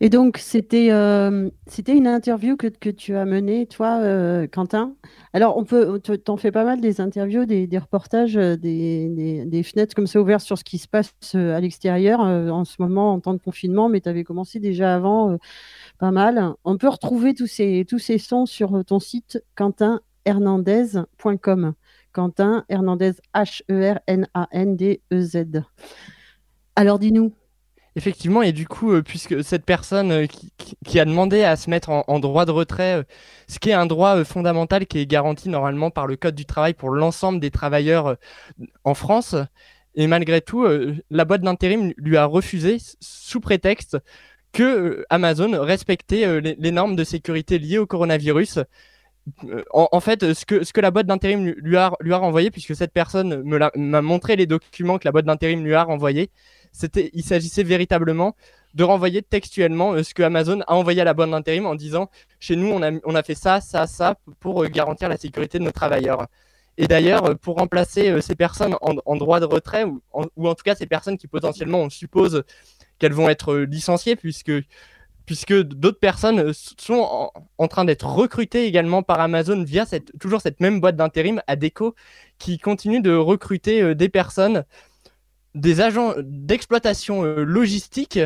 Et donc, c'était euh, une interview que, que, tu as menée, toi, euh, Quentin. Alors, on peut, t'en fais pas mal des interviews, des, reportages, euh, des, des, fenêtres comme ça ouvertes sur ce qui se passe à l'extérieur en ce moment en temps de confinement, mais tu avais commencé déjà avant pas mal. On peut retrouver tous ces, tous ces sons sur ton site quentinhernandez.com. Quentin Hernandez, H-E-R-N-A-N-D-E-Z. Alors, dis-nous. Effectivement, et du coup, euh, puisque cette personne euh, qui, a demandé à se mettre en, droit de retrait, euh, ce qui est un droit fondamental qui est garanti normalement par le Code du travail pour l'ensemble des travailleurs en France, et malgré tout, la boîte d'intérim lui a refusé sous prétexte que Amazon respectait les, normes de sécurité liées au coronavirus. En, fait, ce que, ce que la boîte d'intérim lui a, lui a renvoyé, puisque cette personne m'a montré les documents que la boîte d'intérim lui a renvoyés, c'était, il s'agissait véritablement de renvoyer textuellement euh, ce que Amazon a envoyé à la bonne d'intérim en disant chez nous on a, fait ça, ça, ça pour euh, garantir la sécurité de nos travailleurs. Et d'ailleurs, euh, pour remplacer ces personnes en, droit de retrait, ou en, ou en, tout cas ces personnes qui potentiellement on suppose qu'elles vont être licenciées, puisque, d'autres personnes sont en, train d'être recrutées également par Amazon via toujours cette même boîte d'intérim, Adeco, qui continue de recruter des personnes des agents d'exploitation euh, logistique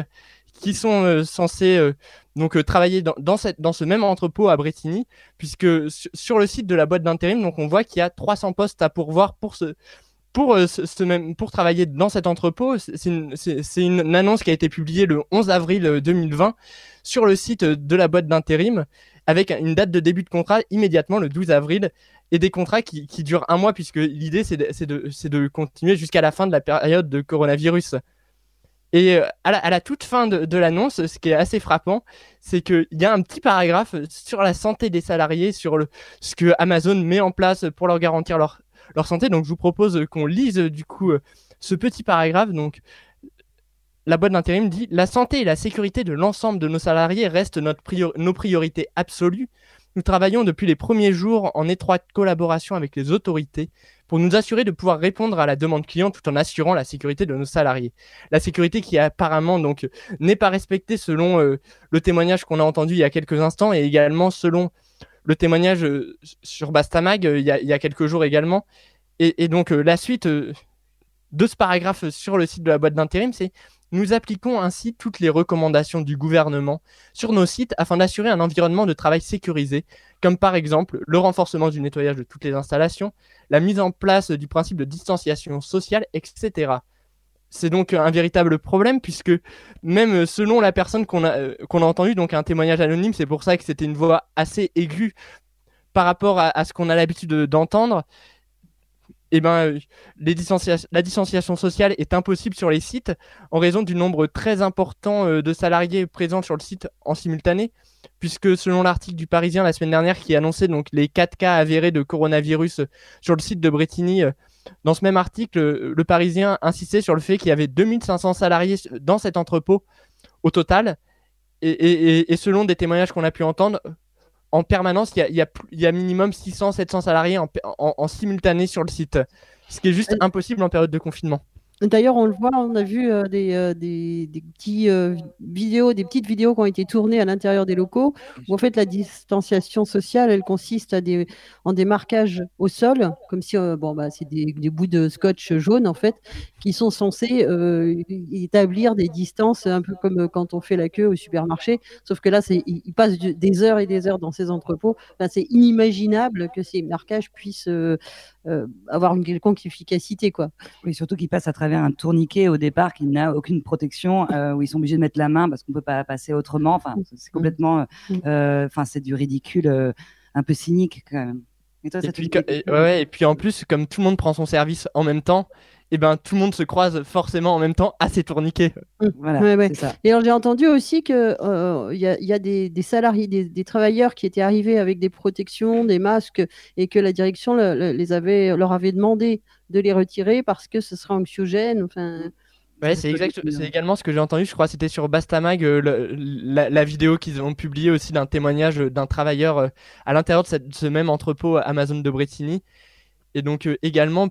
qui sont euh, censés euh, donc travailler dans, cette, dans ce même entrepôt à Bretigny, puisque sur le site de la boîte d'intérim, donc on voit qu'il y a 300 postes à pourvoir pour ce, pour, ce, même, pour travailler dans cet entrepôt. C'est une, une, annonce qui a été publiée le 11 avril 2020 sur le site de la boîte d'intérim avec une date de début de contrat immédiatement le 12 avril et des contrats qui, durent un mois puisque l'idée c'est de, de, continuer jusqu'à la fin de la période de coronavirus. Et euh, à la, toute fin de, l'annonce, ce qui est assez frappant, c'est qu'il y a un petit paragraphe sur la santé des salariés, sur le, ce que Amazon met en place pour leur garantir leur, leur santé. Donc je vous propose qu'on lise du coup ce petit paragraphe. Donc la boîte d'intérim dit La santé et la sécurité de l'ensemble de nos salariés restent nos priorités absolues. Nous travaillons depuis les premiers jours en étroite collaboration avec les autorités pour nous assurer de pouvoir répondre à la demande client tout en assurant la sécurité de nos salariés. La sécurité qui apparemment donc n'est pas respectée selon euh, le témoignage qu'on a entendu il y a quelques instants et également selon le témoignage euh, sur Bastamag euh, il, y a, quelques jours également. Et donc la suite de ce paragraphe sur le site de la boîte d'intérim, c'est nous appliquons ainsi toutes les recommandations du gouvernement sur nos sites afin d'assurer un environnement de travail sécurisé, comme par exemple le renforcement du nettoyage de toutes les installations, la mise en place du principe de distanciation sociale, etc. C'est donc un véritable problème puisque même selon la personne qu'on a, euh, qu'on a entendue, donc un témoignage anonyme, c'est pour ça que c'était une voix assez aiguë par rapport à ce qu'on a l'habitude d'entendre, eh ben, la distanciation sociale est impossible sur les sites en raison du nombre très important euh, de salariés présents sur le site en simultané, puisque selon l'article du Parisien la semaine dernière qui annonçait les 4 cas avérés de coronavirus sur le site de Bretigny, euh, dans ce même article, euh, le Parisien insistait sur le fait qu'il y avait 2500 salariés dans cet entrepôt au total. et selon des témoignages qu'on a pu entendre, en permanence, il y a, y a, minimum 600-700 salariés en, simultané sur le site, ce qui est juste impossible en période de confinement. D'ailleurs, on le voit, on a vu euh, des, euh, des, petits, euh, vidéos, des petites vidéos qui ont été tournées à l'intérieur des locaux, où en fait la distanciation sociale, elle consiste à des, en des marquages au sol, comme si bon, bah, c'est des, bouts de scotch jaune en fait, qui sont censés établir des distances, un peu comme quand on fait la queue au supermarché, sauf que là, ils passent des heures et des heures dans ces entrepôts. c'est inimaginable que ces marquages puissent avoir une quelconque efficacité. Quoi. Oui, surtout qu'ils passent à travers un tourniquet au départ qui n'a aucune protection, euh, où ils sont obligés de mettre la main parce qu'on ne peut pas passer autrement. Enfin, c'est complètement, euh, euh, enfin, c'est du ridicule, un peu cynique quand même. Et, toi, et, puis, ouais, et puis en plus, comme tout le monde prend son service en même temps, et eh ben tout le monde se croise forcément en même temps à ces tourniquets. Mm. Voilà, Ça. Et alors j'ai entendu aussi que il y, a des, salariés, des, travailleurs qui étaient arrivés avec des protections, des masques, et que la direction les avait, leur avait demandé de les retirer parce que ce serait anxiogène. Enfin, Ouais, c'est exact, c'est également ce que j'ai entendu. Je crois c'était sur Bastamag euh, la, vidéo qu'ils ont publiée aussi d'un témoignage d'un travailleur euh, à l'intérieur de, ce même entrepôt Amazon de Bretigny. Et donc euh, également,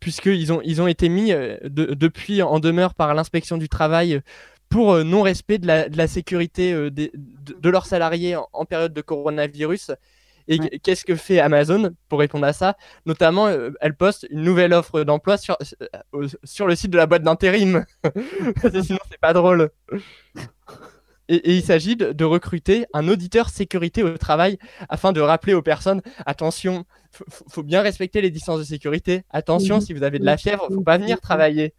puisqu'ils ont, ils ont été mis depuis en demeure par l'inspection du travail pour non-respect de la, sécurité de, leurs salariés en, période de coronavirus. Et qu'est-ce que fait Amazon pour répondre à ça? Notamment, elle poste une nouvelle offre d'emploi sur, sur le site de la boîte d'intérim. Sinon, c'est pas drôle. Et, il s'agit de, recruter un auditeur sécurité au travail afin de rappeler aux personnes attention, il faut bien respecter les distances de sécurité. Attention, si vous avez de la fièvre, faut pas venir travailler.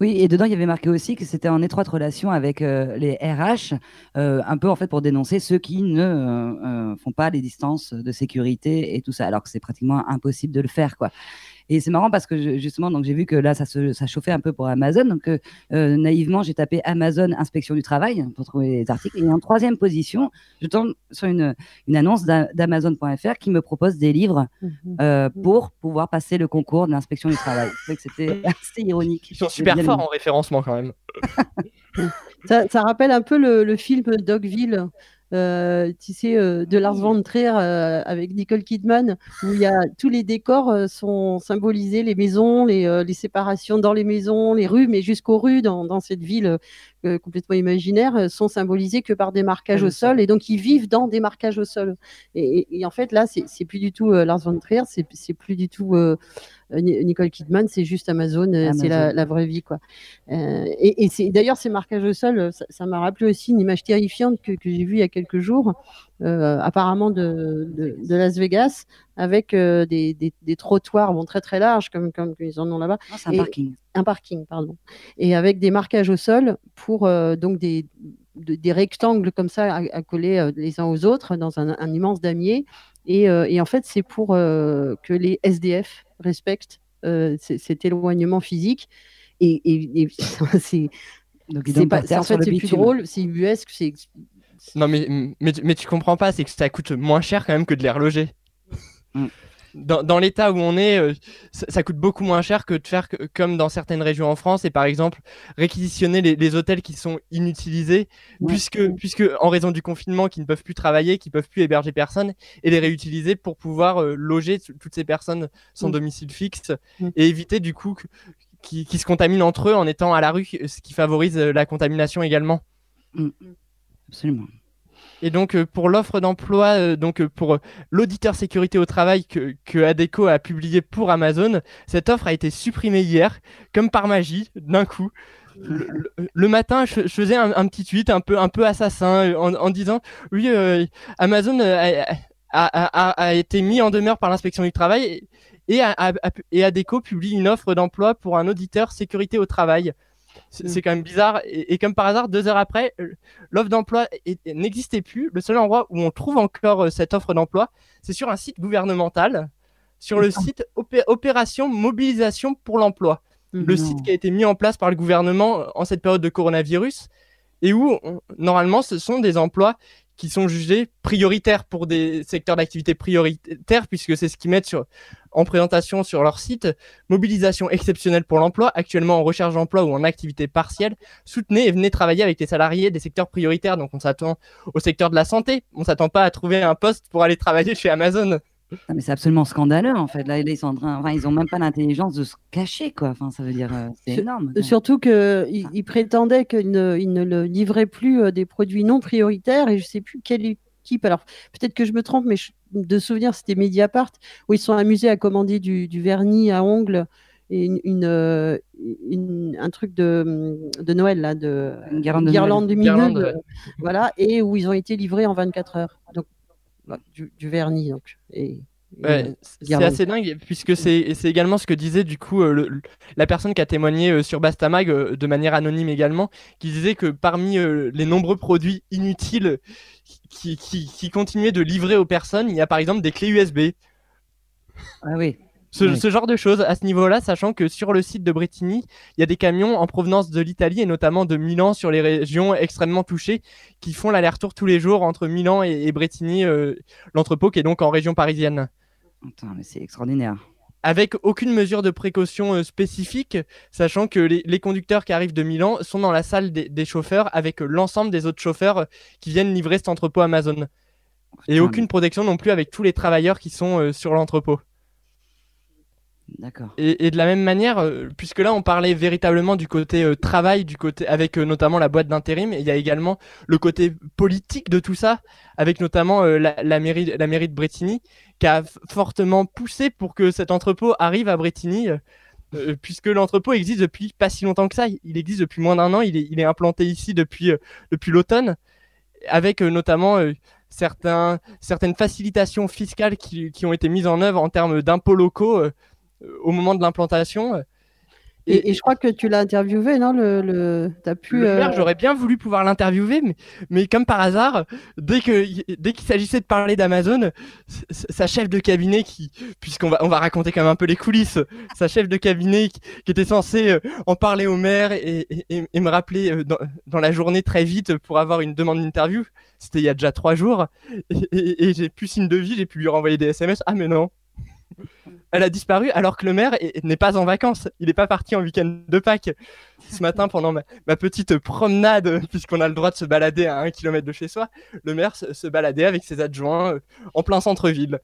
Oui, et dedans, il y avait marqué aussi que c'était en étroite relation avec euh, les RH, euh, un peu en fait pour dénoncer ceux qui ne euh, font pas les distances de sécurité et tout ça, alors que c'est pratiquement impossible de le faire, quoi. Et c'est marrant parce que justement, donc j'ai vu que là, ça, se, ça chauffait un peu pour Amazon. Donc euh, euh, naïvement, j'ai tapé Amazon inspection du travail pour trouver les articles. Et en troisième position, je tombe sur une, une annonce d'Amazon.fr qui me propose des livres mhm. euh, pour pouvoir passer le concours de l'inspection du travail. C'était assez ironique. Ils sont super forts en référencement quand même. ça, ça, rappelle un peu le, le film Dogville euh, tu sais, euh, de Lars von Trier euh, avec Nicole Kidman, où il y a tous les décors sont symbolisés, les maisons, les, les, séparations dans les maisons, les rues, mais jusqu'aux rues dans, dans, cette ville complètement imaginaire, sont symbolisés que par des marquages au sol, et donc ils vivent dans des marquages au sol. Et, et en fait, là, c'est plus du tout Lars von Trier, c'est plus du tout euh, Nicole Kidman, c'est juste Amazon, euh, c'est la, vraie vie. quoi. Euh, et, c'est d'ailleurs, ces marquages au sol, ça m'a rappelé aussi une image terrifiante que, j'ai vue il y a quelques jours, apparemment de, Las Vegas, avec des, trottoirs bon, très très larges, comme, comme ils en ont là-bas. Ah, c'est un parking. Un parking, pardon. Et avec des marquages au sol pour donc des, des rectangles comme ça à, coller les uns aux autres dans un, immense damier. Et, et, en fait, c'est pour que les SDF respecte euh, cet éloignement physique. Et, c'est. en fait, c'est plus drôle, c'est ubuesque, c'est. Non, mais, mais, mais, tu comprends pas, c'est que ça coûte moins cher quand même que de les reloger. Mm. Dans, l'état où on est, euh, ça, coûte beaucoup moins cher que de faire comme dans certaines régions en France et par exemple réquisitionner les, hôtels qui sont inutilisés puisque, puisque en raison du confinement qui ne peuvent plus travailler, qui peuvent plus héberger personne et les réutiliser pour pouvoir euh, loger toutes ces personnes sans domicile fixe et éviter du coup qu'ils qui se contaminent entre eux en étant à la rue, ce qui favorise euh, la contamination également. Absolument. Et donc euh, pour l'offre d'emploi, euh, donc euh, pour l'auditeur sécurité au travail que, Adeco a publié pour Amazon, cette offre a été supprimée hier, comme par magie, d'un coup. Le, matin, je, faisais un, petit tweet un peu, un peu assassin en, disant oui, Amazon a, a, été mis en demeure par l'inspection du travail et Adeco publie une offre d'emploi pour un auditeur sécurité au travail. Mm. C'est quand même bizarre. Et, comme par hasard, deux heures après, euh, l'offre d'emploi n'existait plus. Le seul endroit où on trouve encore euh, cette offre d'emploi, c'est sur un site gouvernemental, sur le site Opération Mobilisation pour l'emploi. Le mm. site qui a été mis en place par le gouvernement en cette période de coronavirus et où normalement ce sont des emplois qui sont jugés prioritaires pour des secteurs d'activité prioritaires, puisque c'est ce qu'ils mettent en présentation sur leur site. Mobilisation exceptionnelle pour l'emploi, actuellement en recherche d'emploi ou en activité partielle. Soutenez et venez travailler avec les salariés des secteurs prioritaires. Donc on s'attend au secteur de la santé. On s'attend pas à trouver un poste pour aller travailler chez Amazon mais c'est absolument scandaleux en fait. Là, ils sont en train, enfin, ils ont même pas l'intelligence de se cacher quoi. Enfin, ça veut dire, euh, c'est énorme. Surtout qu'ils ils prétendaient qu'ils ne, livraient plus euh, des produits non prioritaires et je sais plus quelle équipe. Alors peut-être que je me trompe, mais de souvenir c'était Mediapart où ils sont amusés à commander du, vernis à ongles et une, euh, une, un truc de, de, Noël là, de une guirlande, de voilà, et où ils ont été livrés en 24 heures. Donc du, vernis. Donc, et, c'est assez dingue puisque c'est également ce que disait du coup euh, la personne qui a témoigné euh, sur Bastamag euh, de manière anonyme également, qui disait que parmi les nombreux produits inutiles qui, qui, qui, continuaient de livrer aux personnes, il y a par exemple des clés USB. Ah oui. Ce, genre de choses à ce niveau-là, sachant que sur le site de Bretigny, il y a des camions en provenance de l'Italie et notamment de Milan sur les régions extrêmement touchées qui font l'aller-retour tous les jours entre Milan et, et Bretigny, euh, l'entrepôt qui est donc en région parisienne. mais c'est extraordinaire avec aucune mesure de précaution euh, spécifique, sachant que les, conducteurs qui arrivent de Milan sont dans la salle des, chauffeurs avec l'ensemble des autres chauffeurs euh, qui viennent livrer cet entrepôt Amazon. Et aucune protection non plus avec tous les travailleurs qui sont sur l'entrepôt. D'accord. Et, de la même manière, euh, puisque là on parlait véritablement du côté euh, travail, du côté avec euh, notamment la boîte d'intérim, il y a également le côté politique de tout ça, avec notamment la, mairie, la mairie de Bretigny, qui a fortement poussé pour que cet entrepôt arrive à Bretigny, puisque l'entrepôt existe depuis pas si longtemps que ça. Il existe depuis moins d'un an. Il est, implanté ici depuis, depuis l'automne, avec notamment certaines facilitations fiscales qui, ont été mises en œuvre en termes d'impôts locaux au moment de l'implantation. Et, je crois que tu l'as interviewé, non le, le... As pu, euh, j'aurais bien voulu pouvoir l'interviewer, mais, mais comme par hasard, dès qu'il dès qu'il s'agissait de parler d'Amazon, sa chef de cabinet, qui, puisqu'on va, on va raconter quand même un peu les coulisses, sa chef de cabinet qui, était censée euh, en parler au maire et, et, me rappeler euh, dans, dans, la journée très vite pour avoir une demande d'interview, c'était il y a déjà trois jours, et, j'ai plus signe de vie, j'ai pu lui renvoyer des SMS. Ah mais non, elle a disparu alors que le maire n'est pas en vacances. Il n'est pas parti en week-end de Pâques. Ce matin, pendant ma, petite promenade, puisqu'on a le droit de se balader à un kilomètre de chez soi, le maire se, baladait avec ses adjoints euh, en plein centre-ville.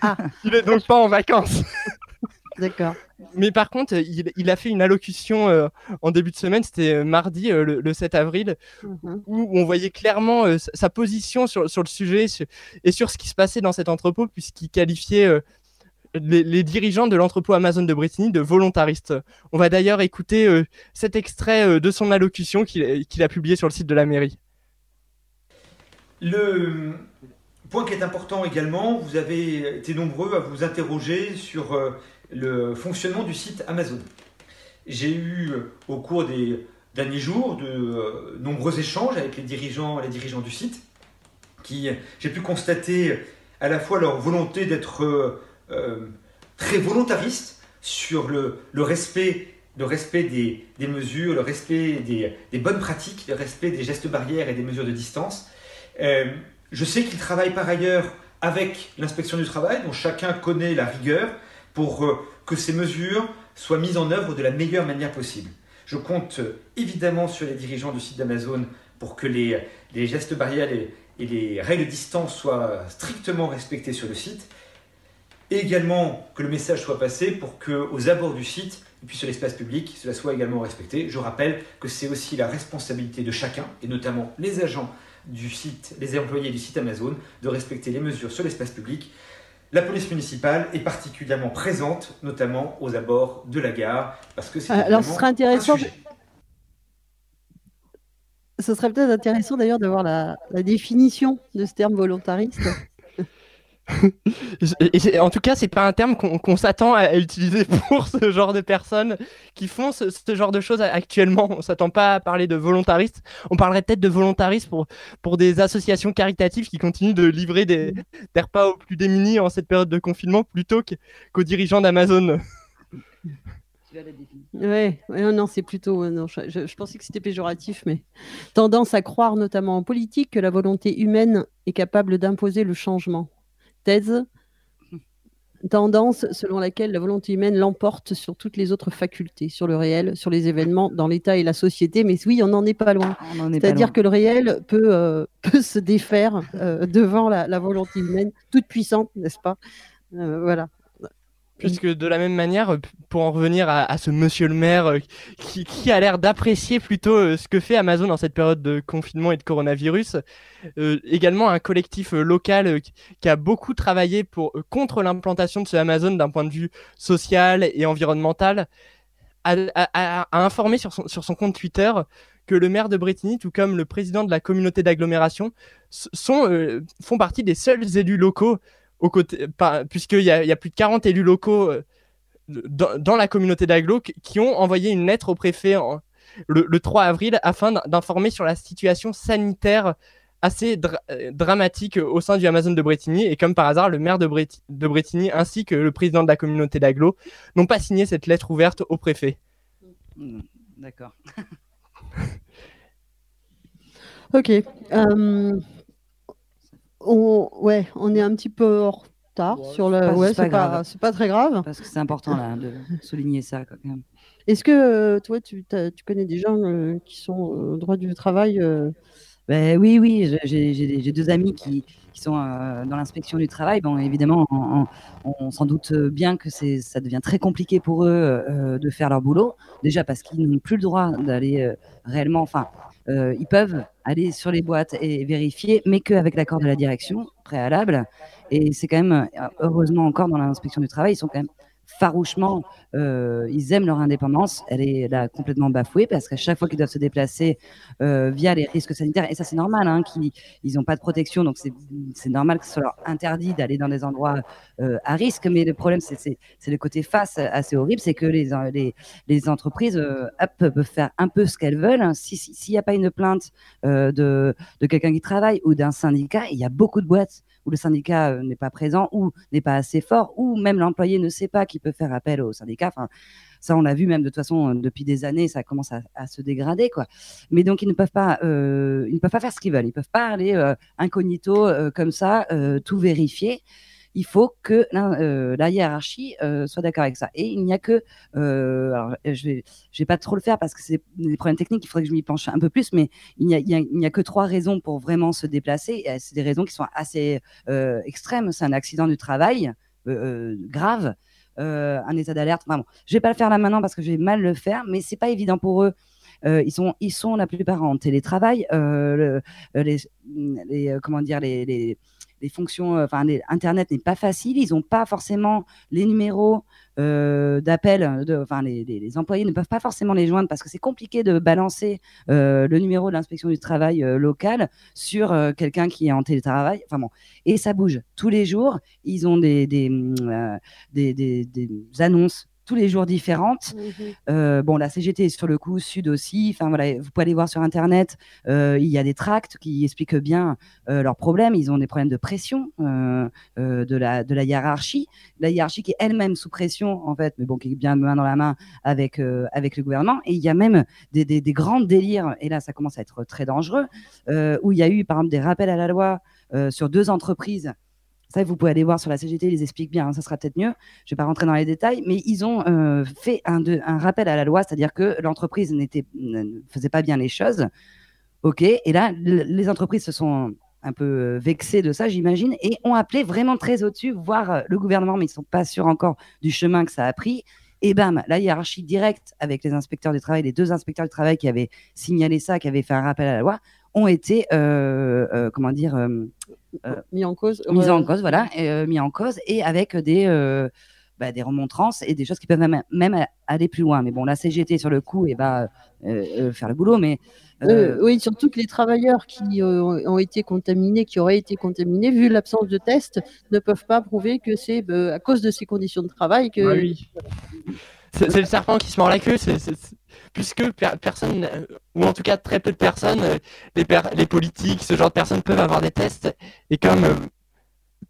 Ah. Il n'est donc pas en vacances. D'accord. Mais par contre, il, a fait une allocution euh, en début de semaine, c'était euh, mardi, le, 7 avril, mhm. où on voyait clairement sa position sur, le sujet et sur ce qui se passait dans cet entrepôt, puisqu'il qualifiait les, dirigeants de l'entrepôt Amazon de Brittany de volontaristes. On va d'ailleurs écouter euh, cet extrait euh, de son allocution qu'il a publié sur le site de la mairie. Le point qui est important également, vous avez été nombreux à vous interroger sur euh, le fonctionnement du site Amazon. J'ai eu au cours des derniers jours de nombreux échanges avec les dirigeants, les dirigeants du site, qui j'ai pu constater à la fois leur volonté d'être euh, très volontariste sur le, respect, le respect des, mesures, le respect des, bonnes pratiques, le respect des gestes barrières et des mesures de distance. Euh, je sais qu'il travaille par ailleurs avec l'inspection du travail, dont chacun connaît la rigueur, pour euh, que ces mesures soient mises en œuvre de la meilleure manière possible. Je compte évidemment sur les dirigeants du site d'Amazon pour que les, les, gestes barrières et, et les règles de distance soient strictement respectées sur le site et également que le message soit passé pour que aux abords du site et puis sur l'espace public, cela soit également respecté. Je rappelle que c'est aussi la responsabilité de chacun, et notamment les agents du site, les employés du site Amazon, de respecter les mesures sur l'espace public. La police municipale est particulièrement présente, notamment aux abords de la gare, parce que c'est euh, Alors, ce serait intéressant. Ce serait peut-être intéressant d'ailleurs d'avoir la, la définition de ce terme volontariste. en tout cas, c'est pas un terme qu'on s'attend à utiliser pour ce genre de personnes qui font ce, genre de choses actuellement. On s'attend pas à parler de volontaristes. On parlerait peut-être de volontaristes pour, pour des associations caritatives qui continuent de livrer des, repas aux plus démunis en cette période de confinement plutôt qu'aux dirigeants d'Amazon. Ouais, ouais, non, c'est plutôt. Non, je, je, pensais que c'était péjoratif, mais tendance à croire, notamment en politique, que la volonté humaine est capable d'imposer le changement thèse, tendance selon laquelle la volonté humaine l'emporte sur toutes les autres facultés, sur le réel, sur les événements, dans l'État et la société. Mais oui, on n'en est pas loin. C'est-à-dire que le réel peut, euh, peut se défaire euh, devant la, volonté humaine, toute puissante, n'est-ce pas? Euh, Voilà. Puisque de la même manière, euh, pour en revenir à, ce monsieur le maire euh, qui, a l'air d'apprécier plutôt euh, ce que fait Amazon dans cette période de confinement et de coronavirus, également un collectif local qui a beaucoup travaillé pour, contre l'implantation de ce Amazon d'un point de vue social et environnemental, a, informé sur son, sur son, compte Twitter que le maire de Bretigny, tout comme le président de la communauté d'agglomération, sont, font partie des seuls élus locaux puisqu'il y, a plus de 40 élus locaux euh, dans, la communauté d'Aglo qui ont envoyé une lettre au préfet le, 3 avril afin d'informer sur la situation sanitaire assez euh, dramatique au sein du Amazon de Bretigny. Et comme par hasard, le maire de, de Bretigny ainsi que le président de la communauté d'Aglo n'ont pas signé cette lettre ouverte au préfet. Mmh, d'accord. ok. Euh, on, ouais, on est un petit peu en retard sur le. Ouais, c'est pas, pas, très grave. Parce que c'est important là, de souligner ça quand même. Est-ce que euh, toi, tu, tu, connais des gens euh, qui sont au droit du travail Ben oui, oui, j'ai deux amis qui, qui sont euh, dans l'inspection du travail. Bon, évidemment, on, s'en doute bien que ça devient très compliqué pour eux euh, de faire leur boulot. Déjà parce qu'ils n'ont plus le droit d'aller euh, réellement, enfin, ils peuvent aller sur les boîtes et vérifier, mais qu'avec l'accord de la direction préalable. Et c'est quand même, heureusement encore dans l'inspection du travail, ils sont quand même farouchement, euh, ils aiment leur indépendance. Elle est là complètement bafouée parce qu'à chaque fois qu'ils doivent se déplacer euh, via les risques sanitaires, et ça c'est normal, hein, qu'ils ils n'ont pas de protection, donc c'est normal que ce soit interdit d'aller dans des endroits euh, à risque. Mais le problème, c'est le côté face assez horrible, c'est que les, les, les entreprises peuvent faire un peu ce qu'elles veulent. S'il n'y a pas une plainte de, de quelqu'un qui travaille ou d'un syndicat, il y a beaucoup de boîtes où le syndicat euh, n'est pas présent ou n'est pas assez fort, ou même l'employé ne sait pas qu'il peut faire appel au syndicat. Ça, on l'a vu même de toute façon euh, depuis des années, ça commence à, se dégrader, quoi. Mais donc ils ne peuvent pas, euh, ne faire ce qu'ils veulent. Ils peuvent pas aller incognito comme ça, tout vérifier il faut que euh, la hiérarchie euh, soit d'accord avec ça. Et il n'y a que, euh, alors je vais, vais pas trop le faire parce que c'est des problèmes techniques, il faudrait que je m'y penche un peu plus, mais il n'y a, que trois raisons pour vraiment se déplacer. C'est des raisons qui sont assez extrêmes. C'est un accident du travail grave. un état d'alerte. Enfin, bon, je vais pas le faire là maintenant parce que je vais mal le faire, mais c'est pas évident pour eux. ils sont, ils sont la plupart en télétravail. les, comment dire, les fonctions, euh, enfin, Internet n'est pas facile. Ils n'ont pas forcément les numéros euh, d'appel. Enfin, les, employés ne peuvent pas forcément les joindre parce que c'est compliqué de balancer euh, le numéro de l'inspection du travail local sur quelqu'un qui est en télétravail. Enfin et ça bouge tous les jours. Ils ont des annonces tous les jours différentes. Mmh euh, bon, la CGT est sur le coup, Sud aussi. Enfin voilà, vous pouvez aller voir sur Internet. Euh, il y a des tracts qui expliquent bien euh, leurs problèmes. Ils ont des problèmes de pression de la de la hiérarchie, la hiérarchie qui est elle-même sous pression en fait, mais bon, qui est bien main dans la main avec avec le gouvernement. Et il y a même des, des, des grands délires. Et là, ça commence à être très dangereux. où il y a eu par exemple des rappels à la loi sur deux entreprises ça, vous pouvez aller voir sur la CGT, ils expliquent bien, hein, ça sera peut-être mieux. Je ne vais pas rentrer dans les détails, mais ils ont euh, fait un, rappel à la loi, c'est-à-dire que l'entreprise ne faisait pas bien les choses. OK, et là, les entreprises se sont un peu euh, vexées de ça, j'imagine, et ont appelé vraiment très au-dessus, voir euh, le gouvernement, mais ils ne sont pas sûrs encore du chemin que ça a pris. Et bam, la hiérarchie directe avec les inspecteurs du travail, les deux inspecteurs du travail qui avaient signalé ça, qui avaient fait un rappel à la loi, ont été, comment dire, mis en cause. Mis en cause, voilà, mis en cause, et avec des, bah, des remontrances et des choses qui peuvent même, même, aller plus loin. Mais bon, la CGT sur le coup et va faire le boulot, mais oui, surtout que les travailleurs qui ont été contaminés, qui auraient été contaminés, vu l'absence de tests, ne peuvent pas prouver que c'est à cause de ces conditions de travail que. oui. C'est le serpent qui se mord la queue. c'est puisque personne, ou en tout cas très peu de personnes, euh, les, les, politiques, ce genre de personnes peuvent avoir des tests. Et comme. Euh,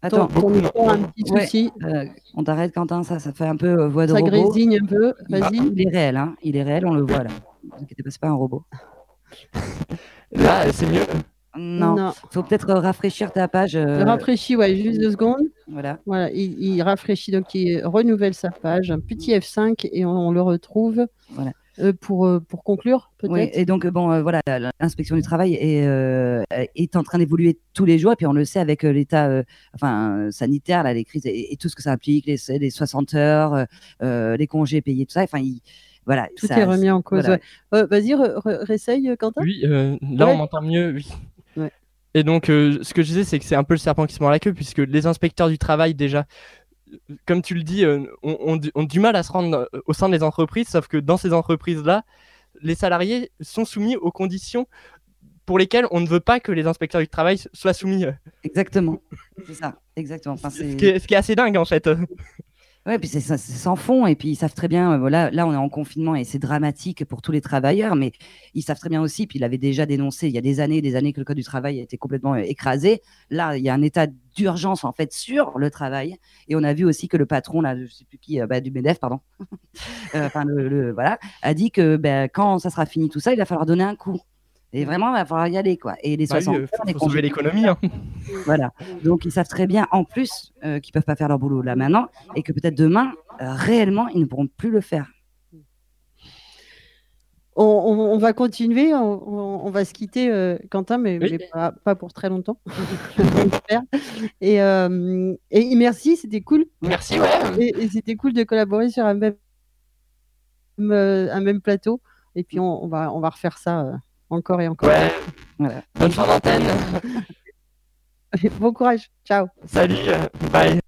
Attends, on, un petit souci. Euh, on t'arrête, Quentin, ça, ça fait un peu voix de ça robot. Ça grésille un peu, vas-y. Il est réel, hein. il est réel, on le voit là. Ne vous inquiétez pas, c'est pas un robot. Là, c'est mieux. Non, il faut peut-être rafraîchir ta page. Euh... Rafraîchit, ouais, juste deux secondes. Voilà. Voilà, il, rafraîchit, donc il renouvelle sa page, un petit F5 et on, le retrouve. Voilà. Euh, pour, euh, pour conclure, peut-être? Oui, et donc, bon, euh, voilà, l'inspection du travail est, est en train d'évoluer tous les jours, et puis on le sait avec l'état enfin, sanitaire, là, les crises et, tout ce que ça implique, les, les 60 heures, les congés payés, tout ça. Enfin, voilà, tout est remis en cause. Vas-y, réessaye, Quentin? Oui, là, on m'entend mieux, oui. Et donc, ce que je disais, c'est que c'est un peu le serpent qui se mord la queue, puisque les inspecteurs du travail, déjà, comme tu le dis, euh, ont, du mal à se rendre euh, au sein des entreprises, sauf que dans ces entreprises-là, les salariés sont soumis aux conditions pour lesquelles on ne veut pas que les inspecteurs du travail soient soumis. Exactement, c'est ça, exactement. ce, qui est, ce, qui est, assez dingue en fait. Oui, puis c'est sans fond. Et puis ils savent très bien, euh, voilà, là on est en confinement et c'est dramatique pour tous les travailleurs, mais ils savent très bien aussi, puis il avait déjà dénoncé il y a des années, des années que le code du travail a été complètement écrasé. Là, il y a un état d'urgence en fait sur le travail. Et on a vu aussi que le patron, là, je sais plus qui, euh, bah, du MEDEF, pardon, enfin le, voilà, a dit que ben, quand ça sera fini tout ça, il va falloir donner un coup. Et vraiment, il va falloir y aller. Quoi. Et les 60 bah il faut, sauver l'économie. Hein. Voilà. Donc, ils savent très bien, en plus, euh, qu'ils peuvent pas faire leur boulot là maintenant et que peut-être demain, euh, réellement, ils ne pourront plus le faire. On, va continuer, on, va se quitter, euh, Quentin, mais, pas, pour très longtemps. et, euh, et, merci, c'était cool. Merci, ouais. Et, c'était cool de collaborer sur un même, euh, un même plateau. Et puis on, va, on va refaire ça encore et encore. Ouais. Bonne fin d'antenne. bon courage. Ciao. Salut. Bye.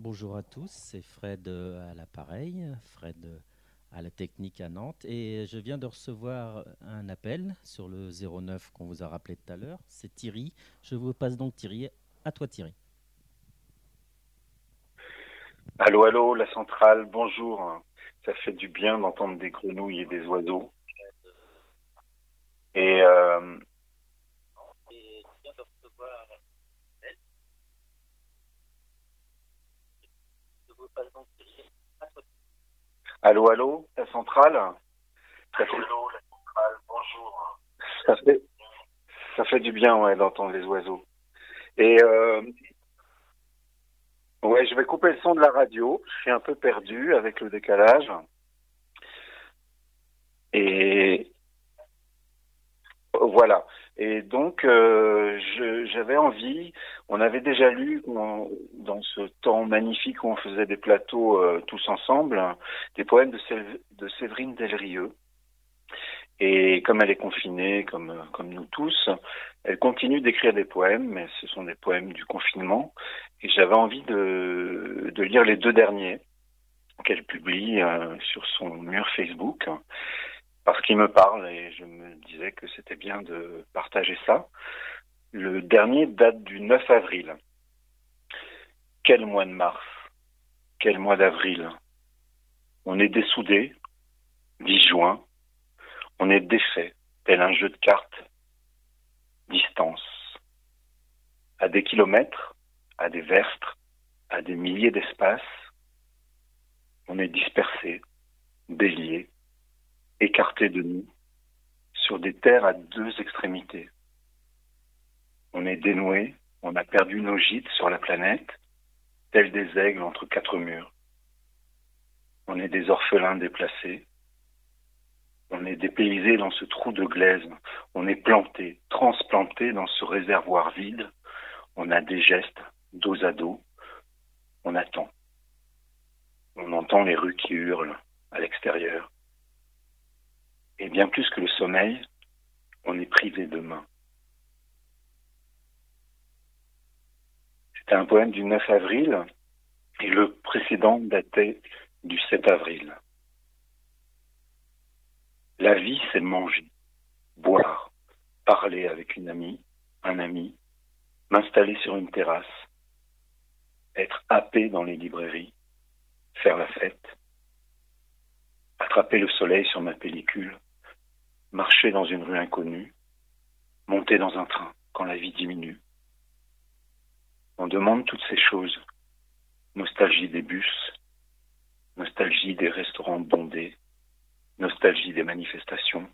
Bonjour à tous, c'est Fred à l'appareil, Fred à la technique à Nantes. Et je viens de recevoir un appel sur le 09 qu'on vous a rappelé tout à l'heure. C'est Thierry. Je vous passe donc Thierry. À toi Thierry. Allô, allô, la centrale, bonjour. Ça fait du bien d'entendre des grenouilles et des oiseaux. Et, euh, Allô, allô, la centrale ça fait... Allô, la centrale, bonjour. Ça fait, ça fait du bien, ouais, d'entendre les oiseaux. Et euh, ouais, je vais couper le son de la radio. Je suis un peu perdu avec le décalage. Et voilà. Et donc, euh, j'avais envie, on avait déjà lu dans ce temps magnifique où on faisait des plateaux euh, tous ensemble, des poèmes de, Séverine Delrieux. Et comme elle est confinée, comme, comme nous tous, elle continue d'écrire des poèmes, mais ce sont des poèmes du confinement. Et j'avais envie de, de lire les deux derniers qu'elle publie euh, sur son mur Facebook parce qu'il me parle et je me disais que c'était bien de partager ça. Le dernier date du 9 avril. Quel mois de mars Quel mois d'avril On est dessoudé, 10 juin. On est défait, tel un jeu de cartes. Distance. À des kilomètres, à des verstres, à des milliers d'espaces, on est dispersé, délié, écarté de nous, sur des terres à deux extrémités. On est dénoué, on a perdu nos gîtes sur la planète, tels des aigles entre quatre murs. On est des orphelins déplacés. On est dépaysés dans ce trou de glaise. On est plantés, transplantés dans ce réservoir vide. On a des gestes dos à dos. On attend. On entend les rues qui hurlent à l'extérieur. Et bien plus que le sommeil, on est privé de main. C'était un poème du 9 avril et le précédent datait du 7 avril. La vie, c'est manger, boire, parler avec une amie, un ami, m'installer sur une terrasse, être happé dans les librairies, faire la fête, attraper le soleil sur ma pellicule, marcher dans une rue inconnue, monter dans un train quand la vie diminue. On demande toutes ces choses. Nostalgie des bus, nostalgie des restaurants bondés, nostalgie des manifestations,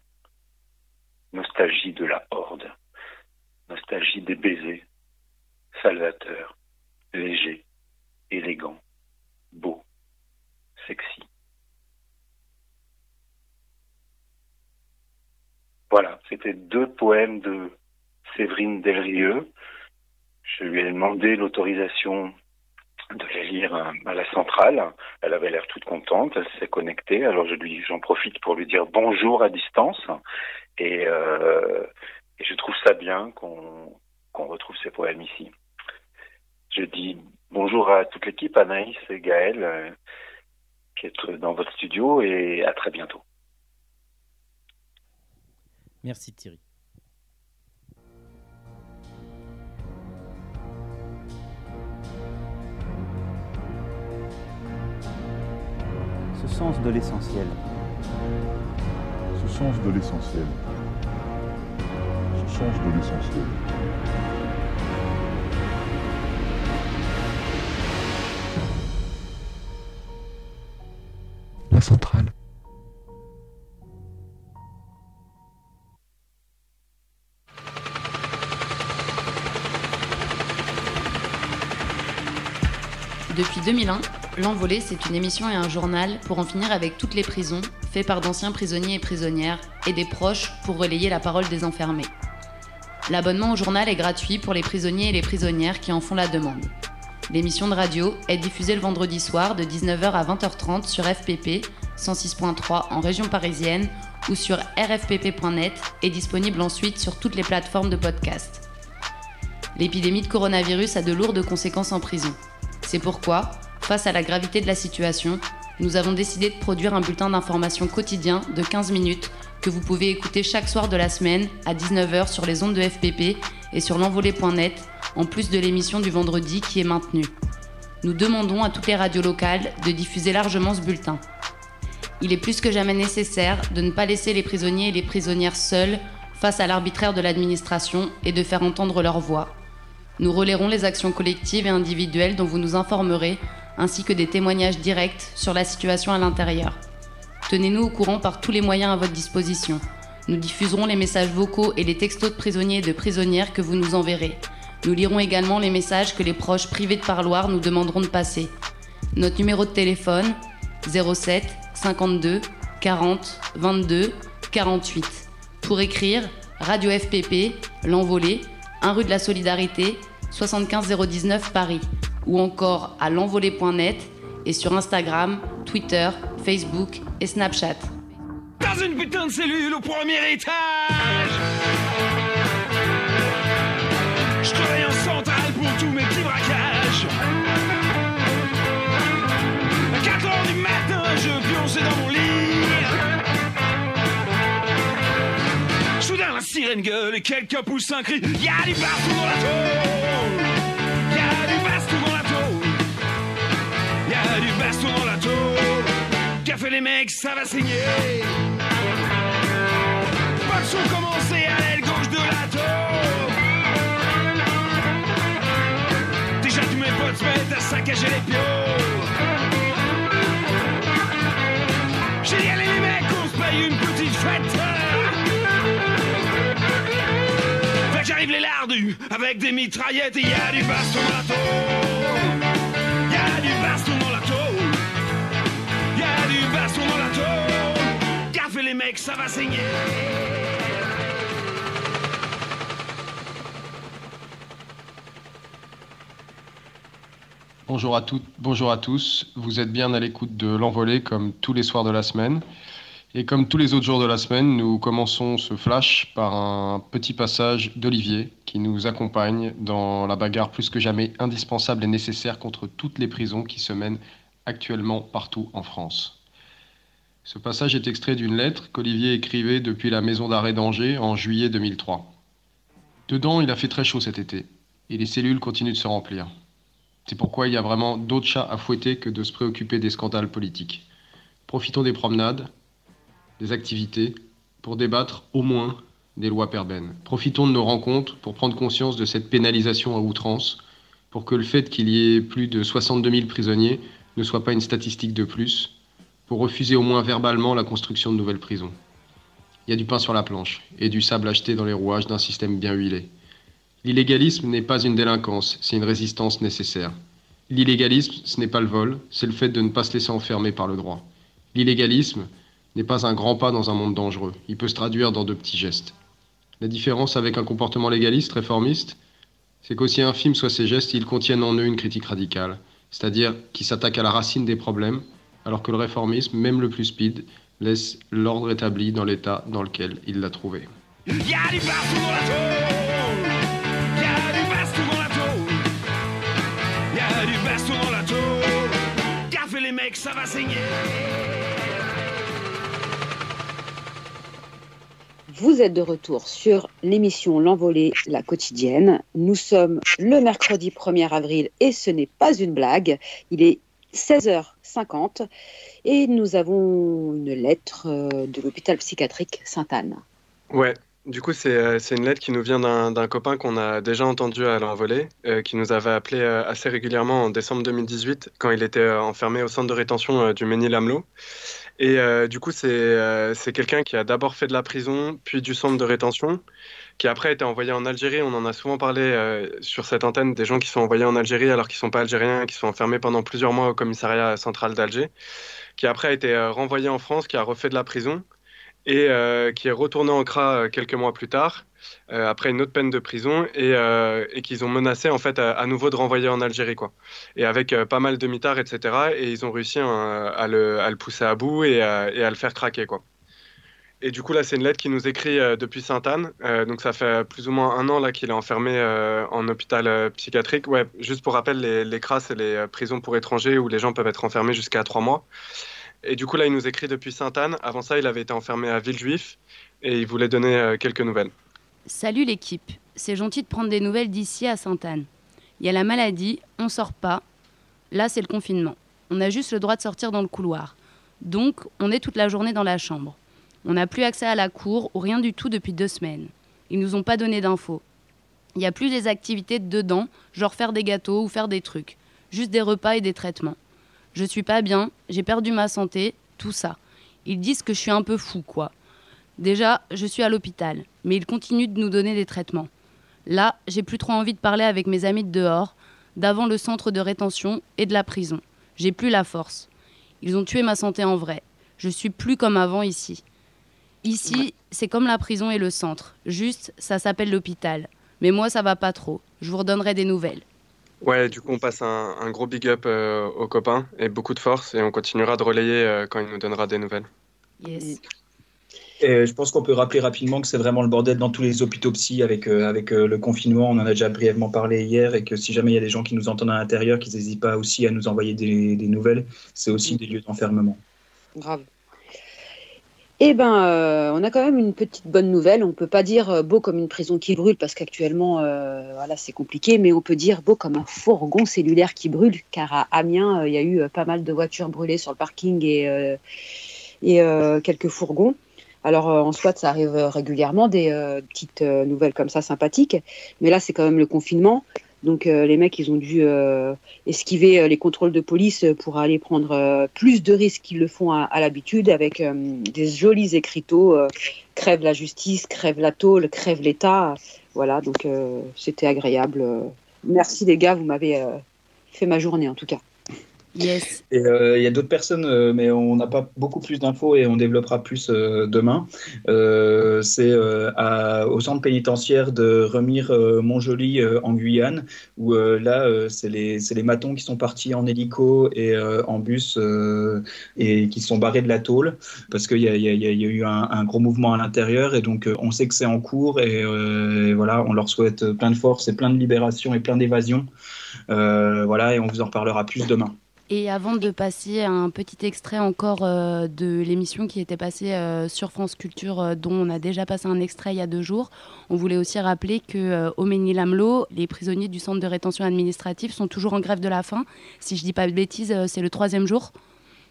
nostalgie de la horde, nostalgie des baisers, salvateurs, légers, élégants, beaux, sexy. Voilà, c'était deux poèmes de Séverine Delrieux. Je lui ai demandé l'autorisation de les lire à la centrale. Elle avait l'air toute contente, elle s'est connectée. Alors je lui, j'en profite pour lui dire bonjour à distance. Et, euh, je trouve ça bien qu'on retrouve ces poèmes ici. Je dis bonjour à toute l'équipe, Anaïs et Gaël, euh, qui est dans votre studio, et à très bientôt. Merci Thierry. Ce sens de l'essentiel. Ce sens de l'essentiel. Ce sens de l'essentiel. La centrale. Depuis 2001, L'Envolée, c'est une émission et un journal pour en finir avec toutes les prisons, fait par d'anciens prisonniers et prisonnières, et des proches pour relayer la parole des enfermés. L'abonnement au journal est gratuit pour les prisonniers et les prisonnières qui en font la demande. L'émission de radio est diffusée le vendredi soir de 19h à 20h30 sur FPP 106.3 en région parisienne ou sur rfpp.net et disponible ensuite sur toutes les plateformes de podcast. L'épidémie de coronavirus a de lourdes conséquences en prison. C'est pourquoi, face à la gravité de la situation, nous avons décidé de produire un bulletin d'information quotidien de 15 minutes que vous pouvez écouter chaque soir de la semaine à 19h sur les ondes de FPP et sur l'envolée.net, en plus de l'émission du vendredi qui est maintenue. Nous demandons à toutes les radios locales de diffuser largement ce bulletin. Il est plus que jamais nécessaire de ne pas laisser les prisonniers et les prisonnières seuls face à l'arbitraire de l'administration et de faire entendre leur voix. Nous relayerons les actions collectives et individuelles dont vous nous informerez, ainsi que des témoignages directs sur la situation à l'intérieur. Tenez-nous au courant par tous les moyens à votre disposition. Nous diffuserons les messages vocaux et les textos de prisonniers et de prisonnières que vous nous enverrez. Nous lirons également les messages que les proches privés de parloir nous demanderont de passer. Notre numéro de téléphone 07 52 40 22 48. Pour écrire, Radio FPP, L'Envolée, 1 rue de la Solidarité, 75 019 Paris, ou encore à l'envolée.net et sur Instagram, Twitter, Facebook et Snapchat. Dans une putain de cellule au premier étage Je travaille en centrale pour tous mes petits braquages La sirène gueule et quelqu'un pousse un cri. Y'a du partout dans la tôle Y'a du baston dans la tôle Y'a du baston dans la tôle fait les mecs, ça va saigner Pas de commencé à l'aile gauche de la tôle Déjà tous mes potes se mettent à saccager les pions J'ai dit allez les mecs, on se paye une petite fête avec des mitraillettes et y a du baston dans la tôle Y a du baston dans la tôle Y a du baston dans la tôle Gaffe les mecs, ça va saigner Bonjour à toutes, bonjour à tous. Vous êtes bien à l'écoute de l'envolée comme tous les soirs de la semaine. Et comme tous les autres jours de la semaine, nous commençons ce flash par un petit passage d'Olivier qui nous accompagne dans la bagarre plus que jamais indispensable et nécessaire contre toutes les prisons qui se mènent actuellement partout en France. Ce passage est extrait d'une lettre qu'Olivier écrivait depuis la maison d'arrêt d'Angers en juillet 2003. Dedans, il a fait très chaud cet été et les cellules continuent de se remplir. C'est pourquoi il y a vraiment d'autres chats à fouetter que de se préoccuper des scandales politiques. Profitons des promenades, des activités, pour débattre au moins des lois perbennes. Profitons de nos rencontres pour prendre conscience de cette pénalisation à outrance, pour que le fait qu'il y ait plus de 62 000 prisonniers ne soit pas une statistique de plus, pour refuser au moins verbalement la construction de nouvelles prisons. Il y a du pain sur la planche et du sable acheté dans les rouages d'un système bien huilé. L'illégalisme n'est pas une délinquance, c'est une résistance nécessaire. L'illégalisme, ce n'est pas le vol, c'est le fait de ne pas se laisser enfermer par le droit. L'illégalisme n'est pas un grand pas dans un monde dangereux, il peut se traduire dans de petits gestes. La différence avec un comportement légaliste, réformiste, c'est qu'aussi infimes soient ces gestes, ils contiennent en eux une critique radicale, c'est-à-dire qui s'attaque à la racine des problèmes, alors que le réformisme, même le plus speed, laisse l'ordre établi dans l'état dans lequel il l'a trouvé. Baston dans la Vous êtes de retour sur l'émission L'Envolée, la quotidienne. Nous sommes le mercredi 1er avril et ce n'est pas une blague. Il est 16h50 et nous avons une lettre euh, de l'hôpital psychiatrique Sainte-Anne. Ouais, du coup, c'est euh, c'est une lettre qui nous vient d'un copain qu'on a déjà entendu à l'envolée, euh, qui nous avait appelé assez régulièrement en décembre 2018, quand il était enfermé au centre de rétention du Ménil-Amelot. Et euh, du coup, c'est euh, quelqu'un qui a d'abord fait de la prison, puis du centre de rétention, qui après a été envoyé en Algérie. On en a souvent parlé euh, sur cette antenne, des gens qui sont envoyés en Algérie alors qu'ils ne sont pas algériens, qui sont enfermés pendant plusieurs mois au commissariat central d'Alger, qui après a été euh, renvoyé en France, qui a refait de la prison et euh, qui est retourné en CRA euh, quelques mois plus tard, après une autre peine de prison, et, euh, qu'ils ont menacé en fait à, nouveau de renvoyer en Algérie, quoi. Et avec euh, pas mal de mitards, etc. Et ils ont réussi à, à le, pousser à bout et à, le faire craquer, quoi. Et du coup, là, c'est une lettre qui nous écrit euh, depuis Sainte-Anne. Euh, donc, ça fait plus ou moins un an là qu'il est enfermé euh, en hôpital euh, psychiatrique. Ouais, juste pour rappel, les, les CRA, c'est les euh, prisons pour étrangers où les gens peuvent être enfermés jusqu'à trois mois. Et du coup, là, il nous écrit depuis Sainte-Anne. Avant ça, il avait été enfermé à Villejuif et il voulait donner euh, quelques nouvelles. Salut l'équipe, c'est gentil de prendre des nouvelles d'ici à Sainte-Anne. Il y a la maladie, on sort pas. Là, c'est le confinement. On a juste le droit de sortir dans le couloir. Donc, on est toute la journée dans la chambre. On n'a plus accès à la cour ou rien du tout depuis deux semaines. Ils nous ont pas donné d'infos. Il n'y a plus des activités dedans, genre faire des gâteaux ou faire des trucs. Juste des repas et des traitements. Je suis pas bien, j'ai perdu ma santé, tout ça. Ils disent que je suis un peu fou, quoi. Déjà, je suis à l'hôpital, mais ils continuent de nous donner des traitements. Là, j'ai plus trop envie de parler avec mes amis de dehors, d'avant le centre de rétention et de la prison. J'ai plus la force. Ils ont tué ma santé en vrai. Je suis plus comme avant ici. Ici, c'est comme la prison et le centre. Juste, ça s'appelle l'hôpital. Mais moi, ça va pas trop. Je vous redonnerai des nouvelles. Ouais, du coup, on passe un, un gros big up euh, aux copains et beaucoup de force et on continuera de relayer euh, quand il nous donnera des nouvelles. Yes. Je pense qu'on peut rappeler rapidement que c'est vraiment le bordel dans tous les hôpitaux psy avec, euh, avec euh, le confinement. On en a déjà brièvement parlé hier et que si jamais il y a des gens qui nous entendent à l'intérieur, qu'ils n'hésitent pas aussi à nous envoyer des, nouvelles. C'est aussi des lieux d'enfermement. Grave. Eh ben, euh, on a quand même une petite bonne nouvelle. On peut pas dire beau comme une prison qui brûle parce qu'actuellement, voilà, c'est compliqué, mais on peut dire beau comme un fourgon cellulaire qui brûle, car à Amiens, il y a eu pas mal de voitures brûlées sur le parking et, et quelques fourgons. Alors euh, en soit, ça arrive euh, régulièrement des euh, petites nouvelles comme ça sympathiques, mais là, c'est quand même le confinement. Donc les mecs, ils ont dû esquiver les contrôles de police pour aller prendre plus de risques qu'ils le font à, à l'habitude avec des jolis écriteaux crève la justice, crève la tôle, crève l'État. Voilà, donc c'était agréable. Merci les gars, vous m'avez fait ma journée en tout cas. Euh, il y a d'autres personnes, euh, mais on n'a pas beaucoup plus d'infos et on développera plus euh, demain. C'est au centre pénitentiaire de Remire-Montjoly euh, en Guyane, où là, c'est les, matons qui sont partis en hélico et en bus et qui sont barrés de la tôle parce qu'il y a, eu un, gros mouvement à l'intérieur et donc on sait que c'est en cours et, voilà, on leur souhaite plein de force et plein de libération et plein d'évasion. Voilà, et on vous en reparlera plus demain. Et avant de passer à un petit extrait encore euh, de l'émission qui était passée euh, sur France Culture, euh, dont on a déjà passé un extrait il y a deux jours, on voulait aussi rappeler que au Mesnil-Amelot, les prisonniers du centre de rétention administrative sont toujours en grève de la faim. Si je dis pas de bêtises, c'est le troisième jour.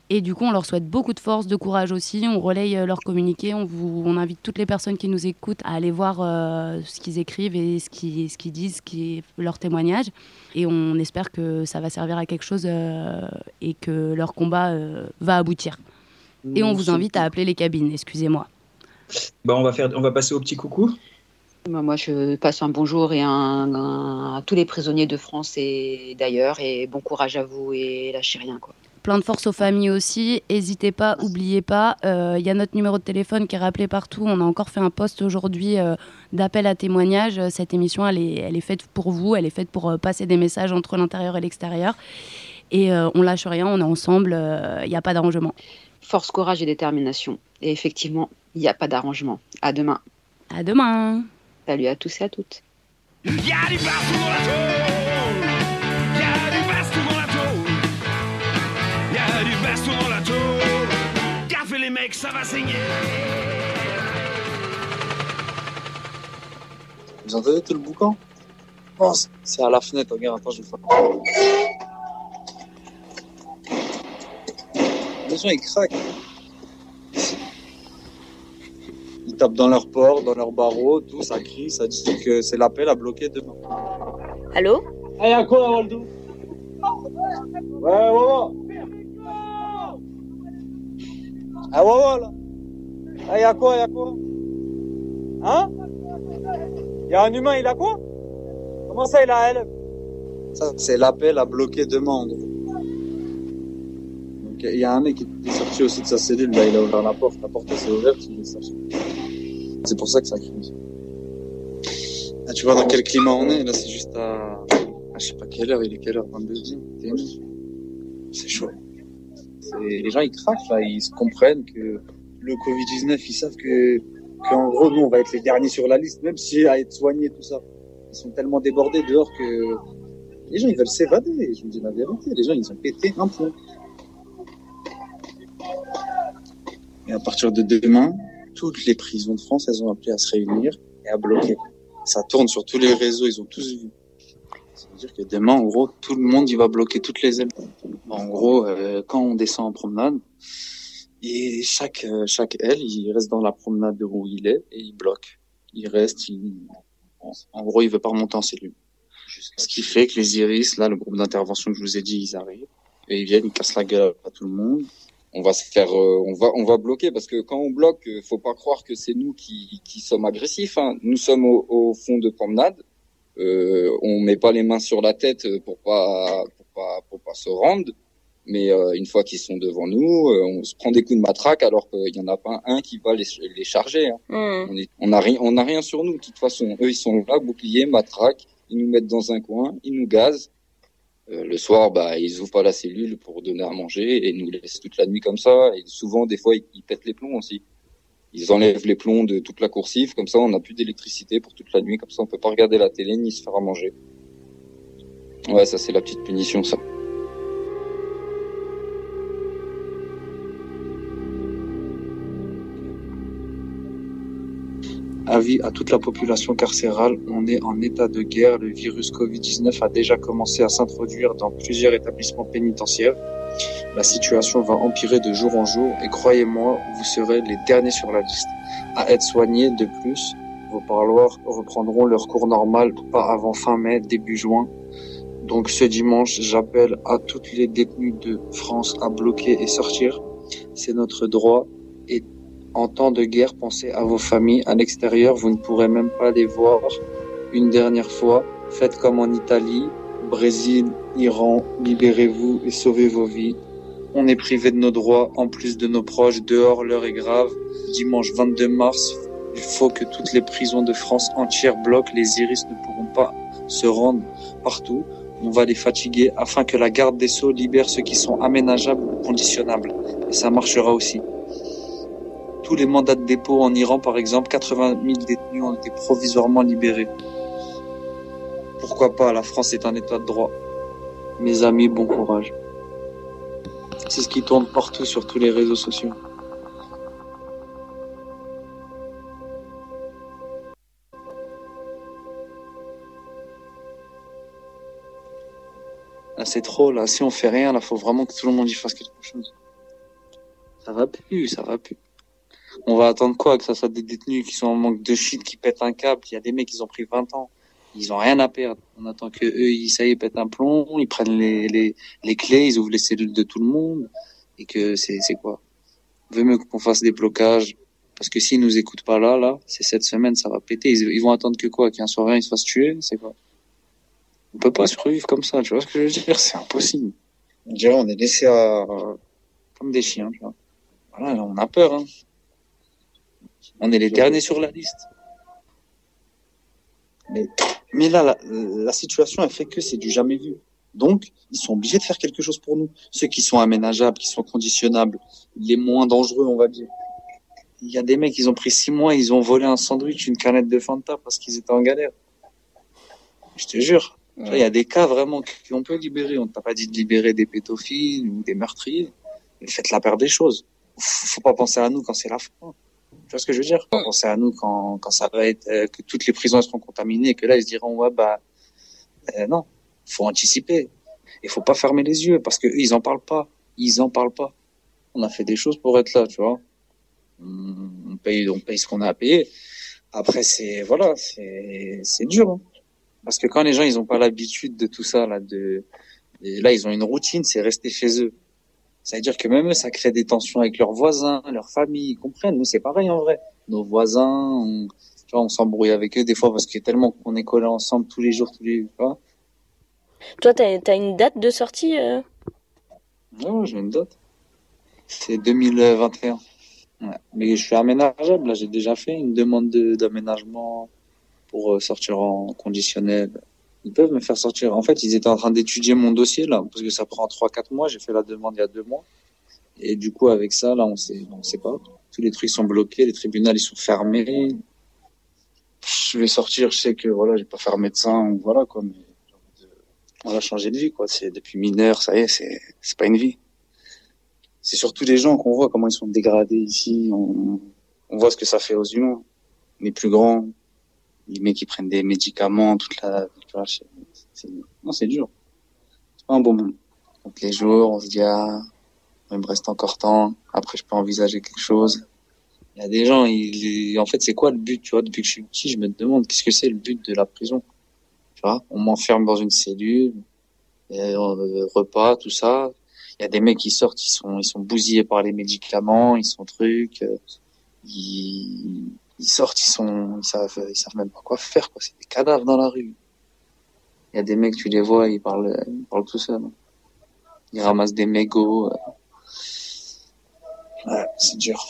Et du coup, on leur souhaite beaucoup de force, de courage aussi. On relaye euh, leur communiqué. On, vous, on invite toutes les personnes qui nous écoutent à aller voir euh, ce qu'ils écrivent et ce qu'ils, disent, ce qui est leur témoignage. Et on espère que ça va servir à quelque chose euh, et que leur combat euh, va aboutir. Et on vous invite à appeler les cabines, excusez-moi. Bah, on, va faire, on va passer au petit coucou. Bah, Moi, je passe un bonjour et un, un- à tous les prisonniers de France et d'ailleurs. Et bon courage à vous et lâchez rien. Quoi. Plein de force aux familles aussi. N'hésitez pas, oubliez pas. Il y a notre numéro de téléphone qui est rappelé partout. On a encore fait un post aujourd'hui euh, d'appel à témoignage. Cette émission, elle est, elle est faite pour vous. Elle est faite pour euh, passer des messages entre l'intérieur et l'extérieur. Et euh, on lâche rien, on est ensemble. Il n'y a pas d'arrangement. Force, courage et détermination. Et effectivement, il n'y a pas d'arrangement. À demain. À demain. Salut à tous et à toutes. Ça va saigner Vous entendez tout le boucan? Non, c'est- c'est à la fenêtre, regarde, attends, je vais faire. Les gens, ils craquent. Ils tapent dans leur porte, dans leurs barreaux, tout, ça crie, ça dit que c'est l'appel à bloquer demain. Allô? Ah, y'a quoi, Waldo? Ouais, ouais, ouais. Ah, ouais, là. Ah, y'a quoi, y'a quoi? Hein? Y'a un humain, il a quoi? Comment ça, il a elle? Ça, c'est l'appel à bloquer. Donc, il y a un mec qui est sorti aussi de sa cellule, là, il a ouvert la porte. La porte s'est ouverte, il est sorti. C'est pour ça que ça crie. Ah, tu vois dans quel climat on est Là, c'est juste à. à je sais pas quelle heure, il est quelle heure 22 C'est chaud. Les gens, ils craquent, ils se comprennent que le Covid-19, ils savent que, qu'en gros, nous, on va être les derniers sur la liste, même si à être soignés, tout ça. Ils sont tellement débordés dehors que les gens, ils veulent s'évader. Je vous dis la vérité. Les gens, ils ont pété un plomb. Et à partir de demain, toutes les prisons de France, elles ont appelé à se réunir et à bloquer. Ça tourne sur tous les réseaux, ils ont tous vu. Ça veut dire que demain, en gros, tout le monde, il va bloquer toutes les ailes. En gros, euh, quand on descend en promenade, et chaque, euh, chaque aile, il reste dans la promenade de où il est et il bloque. Il reste, il, en gros, il veut pas remonter en cellule. Ce qui fait que les iris, là, le groupe d'intervention que je vous ai dit, ils arrivent et ils viennent, ils cassent la gueule à tout le monde. on va se faire, euh, on va, on va bloquer parce que quand on bloque, faut pas croire que c'est nous qui, qui sommes agressifs. Hein. Nous sommes au, au fond de promenade. Euh, on met pas les mains sur la tête pour pas, pour pas, pour pas se rendre. Mais euh, une fois qu'ils sont devant nous, euh, on se prend des coups de matraque alors qu'il y en a pas un qui va les, les charger. Hein. Mm. On, est, on a rien, on a rien sur nous de toute façon. Eux, ils sont là, bouclier, matraque. Ils nous mettent dans un coin, ils nous gazent. Euh, le soir, bah, ils ouvrent pas la cellule pour donner à manger et nous laissent toute la nuit comme ça. Et souvent, des fois, ils, ils pètent les plombs aussi. Ils enlèvent les plombs de toute la coursive, comme ça, on n'a plus d'électricité pour toute la nuit. Comme ça, on peut pas regarder la télé ni se faire à manger. Ouais, ça c'est la petite punition, ça. Avis à toute la population carcérale, on est en état de guerre. Le virus Covid-19 a déjà commencé à s'introduire dans plusieurs établissements pénitentiaires. La situation va empirer de jour en jour et croyez-moi, vous serez les derniers sur la liste à être soignés. De plus, vos parloirs reprendront leur cours normal pas avant fin mai, début juin. Donc ce dimanche, j'appelle à toutes les détenus de France à bloquer et sortir. C'est notre droit et en temps de guerre, pensez à vos familles à l'extérieur. Vous ne pourrez même pas les voir une dernière fois. Faites comme en Italie, Brésil, Iran. Libérez-vous et sauvez vos vies. On est privé de nos droits, en plus de nos proches. Dehors, l'heure est grave. Dimanche 22 mars, il faut que toutes les prisons de France entières bloquent. Les iris ne pourront pas se rendre partout. On va les fatiguer afin que la garde des Sceaux libère ceux qui sont aménageables ou conditionnables. Et ça marchera aussi tous les mandats de dépôt en Iran, par exemple, 80 000 détenus ont été provisoirement libérés. Pourquoi pas? La France est un état de droit. Mes amis, bon courage. C'est ce qui tourne partout sur tous les réseaux sociaux. Là, c'est trop, là. Si on fait rien, là, faut vraiment que tout le monde y fasse quelque chose. Ça va plus, ça va plus. On va attendre quoi? Que ça soit des détenus qui sont en manque de shit, qui pètent un câble. Il y a des mecs qui ont pris 20 ans. Ils ont rien à perdre. On attend que eux, ils, ça y est, pètent un plomb, ils prennent les, les, les clés, ils ouvrent les cellules de tout le monde. Et que c'est, c'est quoi? Veut mieux qu'on fasse des blocages. Parce que s'ils nous écoutent pas là, là, c'est cette semaine, ça va péter. Ils, vont attendre que quoi? Qu'un soir, ils se fassent tuer? C'est quoi? On peut pas survivre comme ça, tu vois ce que je veux dire? C'est impossible. Dirait on est laissé à... comme des chiens, tu vois. Voilà, là, on a peur, hein. On est les derniers sur la liste. Mais, mais là, la, la situation, elle fait que c'est du jamais vu. Donc, ils sont obligés de faire quelque chose pour nous. Ceux qui sont aménageables, qui sont conditionnables, les moins dangereux, on va dire. Il y a des mecs, ils ont pris six mois, ils ont volé un sandwich, une canette de Fanta parce qu'ils étaient en galère. Je te jure. Il y a des cas vraiment qu'on peut libérer. On t'a pas dit de libérer des pédophiles ou des meurtriers. Faites la paire des choses. Faut pas penser à nous quand c'est la fin. Tu vois ce que je veux dire? Faut penser à nous quand, quand ça va être euh, que toutes les prisons seront contaminées et que là ils se diront ouais bah euh, non, faut anticiper. Il faut pas fermer les yeux parce que eux, ils en parlent pas. Ils en parlent pas. On a fait des choses pour être là, tu vois. On on paye, on paye ce qu'on a à payer. Après c'est voilà, c'est c'est dur. hein. Parce que quand les gens ils ont pas l'habitude de tout ça là, de et là ils ont une routine, c'est rester chez eux. Ça veut dire que même eux, ça crée des tensions avec leurs voisins, leurs familles, ils comprennent. Nous, c'est pareil en vrai. Nos voisins, on, tu vois, on s'embrouille avec eux des fois parce que tellement qu'on est collés ensemble tous les jours, tous les vois. Toi, t'as as une date de sortie euh? Non, j'ai une date. C'est 2021. Ouais. Mais je suis aménageable. Là, j'ai déjà fait une demande de- d'aménagement pour euh, sortir en conditionnel. Ils peuvent me faire sortir. En fait, ils étaient en train d'étudier mon dossier là, parce que ça prend 3-4 mois. J'ai fait la demande il y a deux mois. Et du coup, avec ça, là, on sait, on sait pas. Tous les trucs sont bloqués, les tribunaux ils sont fermés. Je vais sortir, je sais que voilà, je vais pas faire médecin voilà quoi, mais voilà, changer de vie quoi. C'est depuis mineur, ça y est, c'est c'est pas une vie. C'est surtout les gens qu'on voit comment ils sont dégradés ici. On, on voit ce que ça fait aux humains. Les plus grands, les mecs qui prennent des médicaments toute la, c'est- non c'est dur. C'est pas un bon moment. Donc les jours, on se dit ah, il me reste encore temps. Après, je peux envisager quelque chose. Il y a des gens, ils, en fait, c'est quoi le but, tu vois, depuis que je suis petit, je me demande qu'est-ce que c'est le but de la prison? Tu vois, on m'enferme dans une cellule, et, euh, repas, tout ça. Il y a des mecs qui sortent, ils sont, ils sont bousillés par les médicaments, ils sont trucs, euh, ils, ils sortent, ils sont, ils savent, ils savent même pas quoi faire, quoi. C'est des cadavres dans la rue. Il y a des mecs, tu les vois, ils parlent, ils parlent tout seuls. Ils ramassent des mégots. euh. Ouais, c'est dur.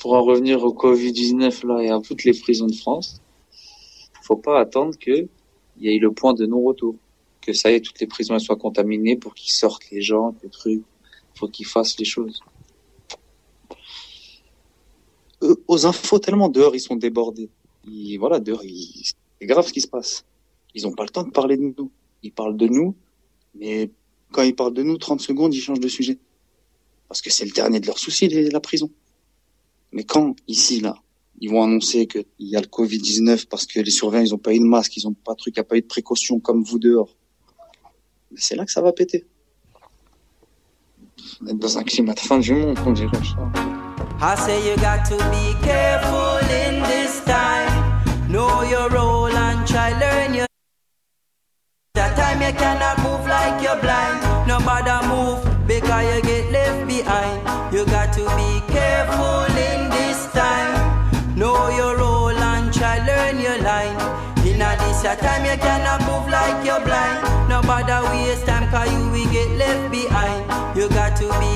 Pour en revenir au Covid-19 là et à toutes les prisons de France, faut pas attendre que il y ait le point de non-retour, que ça y est, toutes les prisons soient contaminées pour qu'ils sortent les gens, les trucs. Faut qu'ils fassent les choses. Aux infos tellement dehors ils sont débordés. Ils- voilà dehors c'est grave ce qui se passe. Ils ont pas le temps de parler de nous. Ils parlent de nous, mais quand ils parlent de nous, 30 secondes ils changent de sujet parce que c'est le dernier de leurs soucis, la prison. Mais quand, ici, là, ils vont annoncer qu'il y a le Covid-19 parce que les surveillants, ils ont pas eu de masque, ils ont pas de truc, il n'y pas eu de précaution comme vous dehors, mais c'est là que ça va péter. On est dans un climat de fin du monde, on dirait. I say you got to be careful in this time. Know your role and try learn your. Line that time you cannot move like you're blind. No matter move because you get left behind. You got to be careful in this time. Know your role and try learn your line. In a this time you cannot move like you're blind. No matter waste time cause you will get left behind. You got to be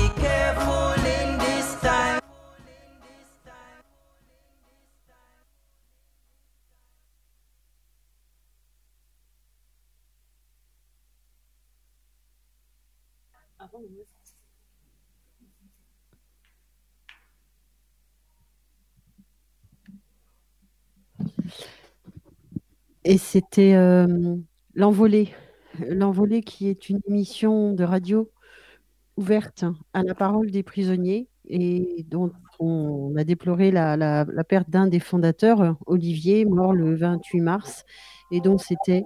Et c'était euh, L'Envolée. L'Envolée qui est une émission de radio ouverte à la parole des prisonniers et dont on a déploré la, la- la perte d'un des fondateurs, Olivier, mort le 28 mars, et dont c'était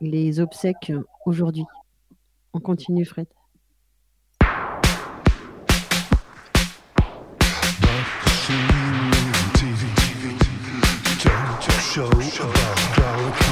les obsèques aujourd'hui. On continue, Fred. show, show about.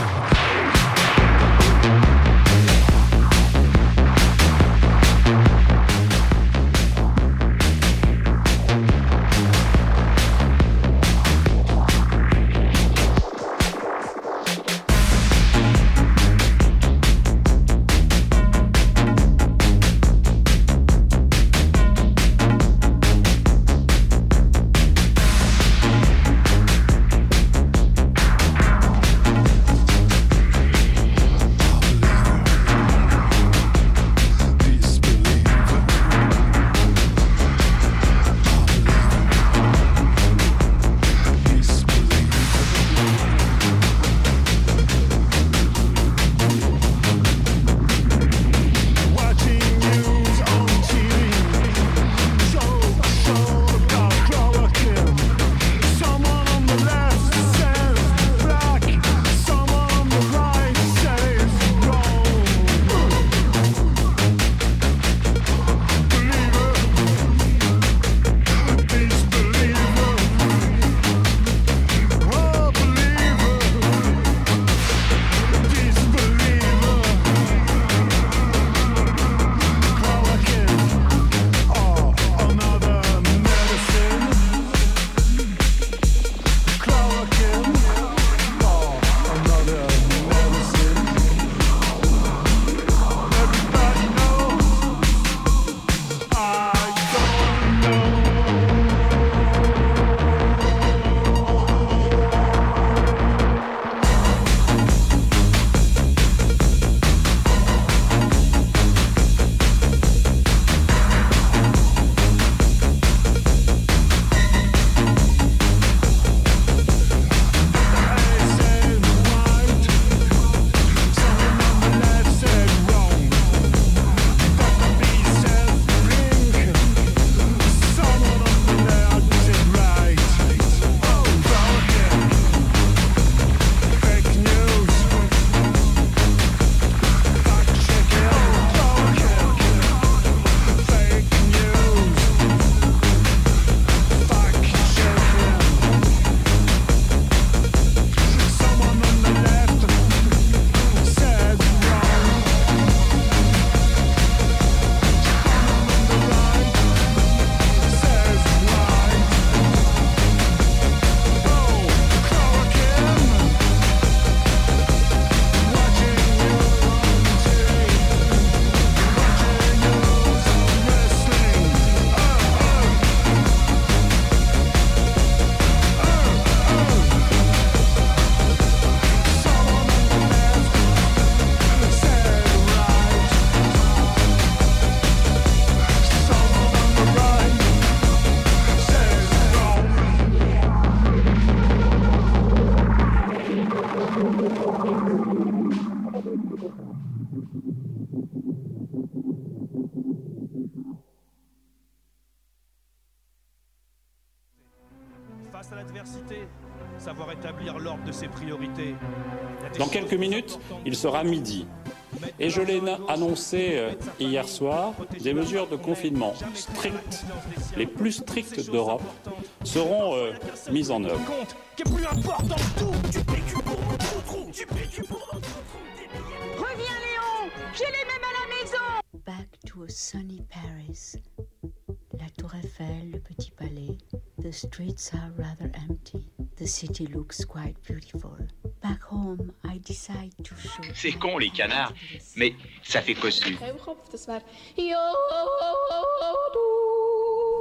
Ses priorités. Dans quelques minutes, il sera midi. Et je l'ai annoncé euh, hier soir, des mesures de confinement strictes, les plus strictes d'Europe, seront euh, mises en œuvre. Reviens Léon, j'ai les mêmes à la maison. Back to a sunny Paris. La tour Eiffel, le petit palais. The streets are rather empty. The city looks quite beautiful. Back home, I decide to show. C'est con les canards, mais ça fait cossu.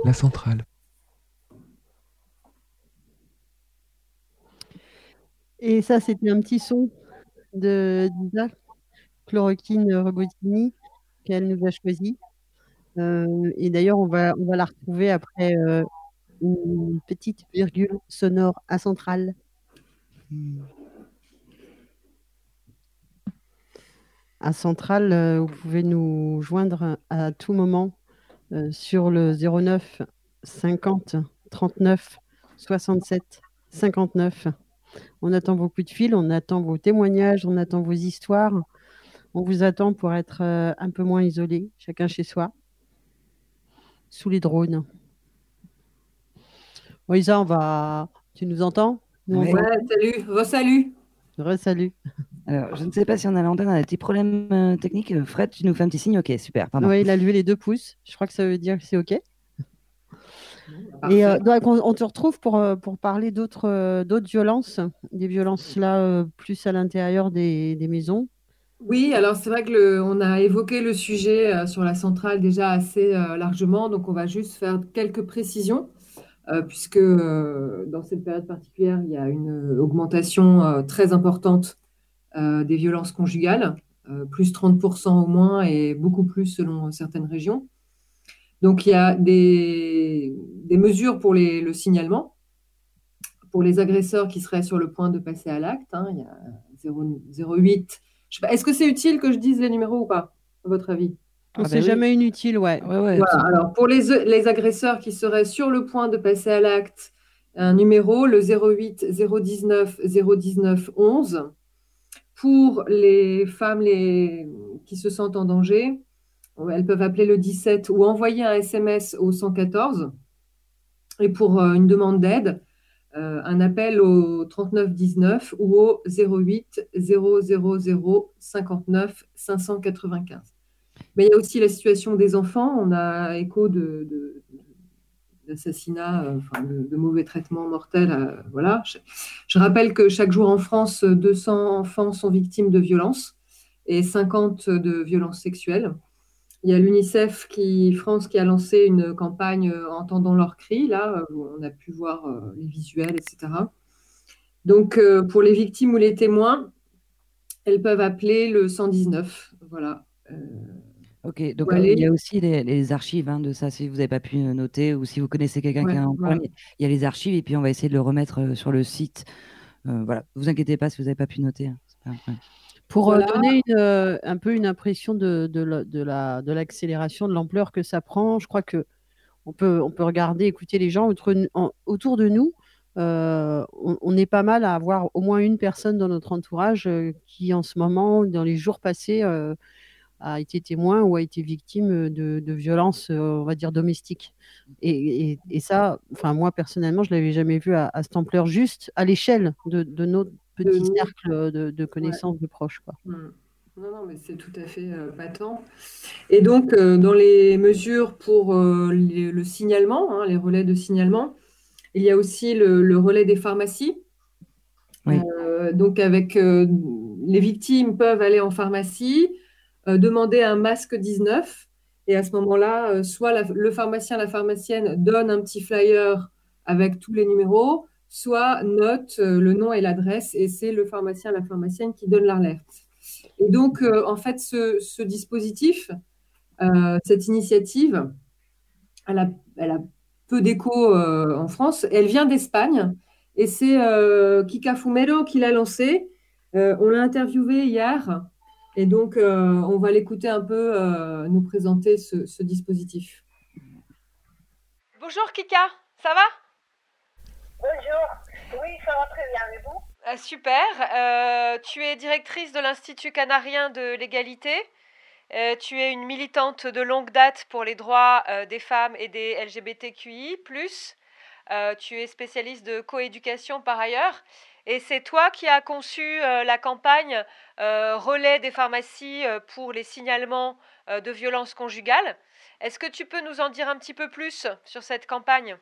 La centrale. Et ça, c'était un petit son de d'Isa, Chloroquine Robotini, qu'elle nous a choisi. Euh, et d'ailleurs, on va, on va la retrouver après euh, une petite virgule sonore à centrale. À centrale, euh, vous pouvez nous joindre à tout moment sur le 09 50 39 67 59. On attend vos coups de fil, on attend vos témoignages, on attend vos histoires. On vous attend pour être un peu moins isolé, chacun chez soi, sous les drones. Isa, on va. Tu nous entends? Nous, on salut, re-salut. Re-salut. Alors, je ne sais pas si on a l'antenne, on a des petits problèmes euh, techniques. Euh, Fred, tu nous fais un petit signe Ok, super. Oui, il a levé les deux pouces. Je crois que ça veut dire que c'est OK. Et euh, donc, on, on te retrouve pour, pour parler d'autres euh, d'autres violences, des violences là euh, plus à l'intérieur des, des maisons. Oui, alors c'est vrai que on a évoqué le sujet euh, sur la centrale déjà assez euh, largement, donc on va juste faire quelques précisions, euh, puisque dans cette période particulière, il y a une augmentation très importante des violences conjugales, plus 30% au moins et beaucoup plus selon certaines régions. Donc il y a des, des mesures pour les- le signalement, pour les agresseurs qui seraient sur le point de passer à l'acte. hein, il y a 0, 08. Est-ce que c'est utile que je dise les numéros ou pas, à votre avis? On sait jamais inutile, ouais. Voilà, alors pour les, les agresseurs qui seraient sur le point de passer à l'acte, un numéro, le 08 019 019 11. Pour les femmes les, qui se sentent en danger, elles peuvent appeler le 17 ou envoyer un SMS au 114. Et pour euh, une demande d'aide, un appel au 3919 ou au 08 000 59 595. Mais il y a aussi la situation des enfants. On a écho de, de- d'assassinats, euh, de mauvais traitements mortels. euh, voilà. Je, je rappelle que chaque jour en France, 200 enfants sont victimes de violences et 50 de violences sexuelles. Il y a l'UNICEF qui, France qui a lancé une campagne euh, Entendons leurs cris, là, où on a pu voir euh, les visuels, etc. Donc, euh, pour les victimes ou les témoins, elles peuvent appeler le 119. Voilà. Euh, Ok, donc euh, il y a aussi les, les archives hein, de ça, si vous n'avez pas pu euh, noter ou si vous connaissez quelqu'un qui a un problème, il y a les archives et puis on va essayer de le remettre euh, sur le site. Euh, voilà, vous inquiétez pas si vous n'avez pas pu noter. hein, c'est pas. Pour euh, Voilà. donner une, euh, un peu une impression de, de la- de la- de l'accélération, de l'ampleur que ça prend, je crois que on peut, on peut regarder, écouter les gens autour, en- autour de nous. Euh, on, on est pas mal à avoir au moins une personne dans notre entourage euh, qui, en ce moment, dans les jours passés, euh, a été témoin ou a été victime de, de violences, on va dire, domestiques. Et, et- et ça, enfin, moi, personnellement, je l'avais jamais vu à, à cette ampleur juste à l'échelle de, de notre petit nous. cercle de, de connaissances, de proches. Quoi. Hmm. Non, non, mais c'est tout à fait euh, patent. Et donc, euh, dans les mesures pour euh, les- le signalement, hein, les relais de signalement, il y a aussi le, le relais des pharmacies. Oui. Euh, donc, avec euh, les victimes peuvent aller en pharmacie, euh, demander un masque 19, et à ce moment-là, euh, soit la- le pharmacien, la pharmacienne donne un petit flyer avec tous les numéros, soit note euh, le nom et l'adresse, et c'est le pharmacien, la pharmacienne qui donne l'alerte. Et donc, euh, en fait, ce, dispositif, euh, cette initiative, elle a, peu d'écho en France. Elle vient d'Espagne et c'est Kika Fumero qui l'a lancée. On l'a interviewé hier et donc on va l'écouter un peu nous présenter ce dispositif. Bonjour Kika, ça va? Bonjour. Oui, ça va très bien. Et vous? Ah, super. Euh, tu es directrice de l'Institut canarien de l'égalité. Euh, tu es une militante de longue date pour les droits euh, des femmes et des LGBTQI. Tu es spécialiste de coéducation par ailleurs. Et c'est toi qui as conçu la campagne relais des pharmacies pour les signalements de violences conjugales. Est-ce que tu peux nous en dire un petit peu plus sur cette campagne?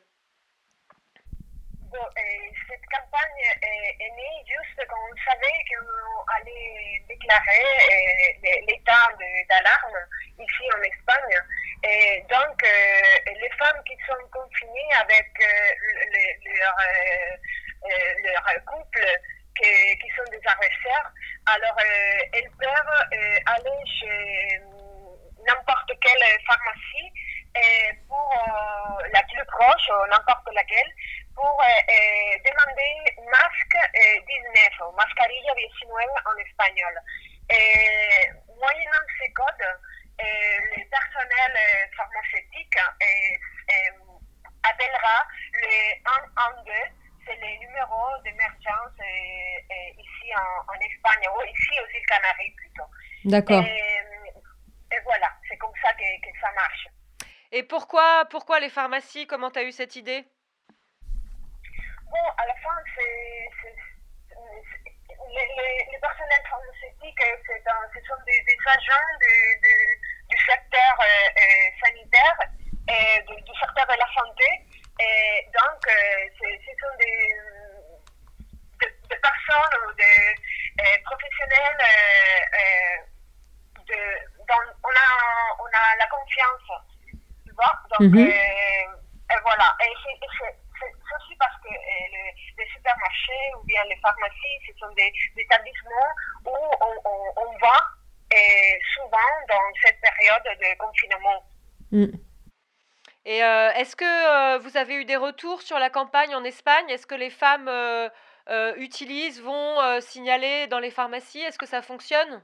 Cette campagne est, est née juste quand on savait qu'on allait déclarer euh, l'état de- d'alarme ici en Espagne. Et donc, euh, les femmes qui sont confinées avec euh, le- le- leur, euh, euh, leur couple qui, qui sont des agresseurs, alors euh, elles peuvent euh, aller chez n'importe quelle pharmacie euh, pour euh, la plus proche, ou n'importe laquelle, pour euh, euh, demander masque euh, 19 ou mascarilla 19 en espagnol. Et moyennant ces codes, euh, le personnel euh, pharmaceutique euh, euh, appellera le 112, c'est le numéro d'émergence euh, euh, ici en, en Espagne, ou ici aux îles Canaries plutôt. D'accord. Et, et voilà, c'est comme ça que, que ça marche. Et pourquoi, pourquoi les pharmacies? Comment tu as eu cette idée Bon, à la fin, c'est, c'est- c'est- les, les, les personnels pharmaceutiques, euh, c'est un- ce sont des, des agents de- de- du secteur euh, euh, sanitaire et du, du secteur de la santé. Et donc, euh, c'est- ce sont des, de- des personnes ou des euh, professionnels euh, euh, de, dont on a, on a la confiance. Tu vois Donc, Mhm. euh, et voilà. Et c'est, et c'est- c'est c'est aussi parce que euh, le- les supermarchés ou bien les pharmacies, ce sont des, des établissements où on, on, on va euh, souvent dans cette période de confinement. Et euh, est-ce que euh, vous avez eu des retours sur la campagne en Espagne? Est-ce que les femmes euh, euh, utilisent, vont euh, signaler dans les pharmacies? Est-ce que ça fonctionne?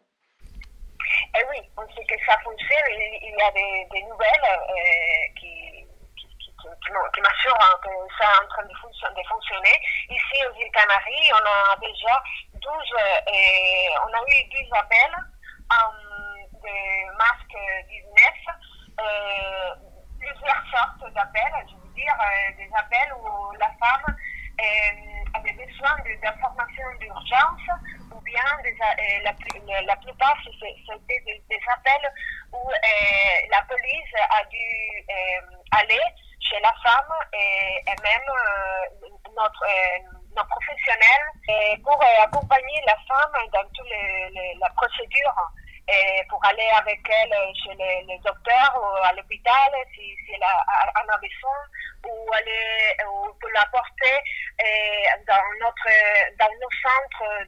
Et oui, on sait que ça fonctionne. Il, y a des, nouvelles euh, qui, qui, m'assurent hein, que ça est en train de, fonction- de fonctionner. Ici aux îles Canaries, on a déjà 12, euh, et on a eu 12 appels euh, de masques 19, euh, plusieurs sortes d'appels, euh, des appels où la femme euh, avait besoin d'informations d'urgence ou bien des, euh, la, la- plupart c'était des, appels où la police a dû aller chez la femme et, même notre, euh, nos professionnels pour accompagner la femme dans toute la procédure et pour aller avec elle chez le, docteur ou à l'hôpital si, elle a- en a besoin ou aller ou pour la porter euh, dans notre dans nos centres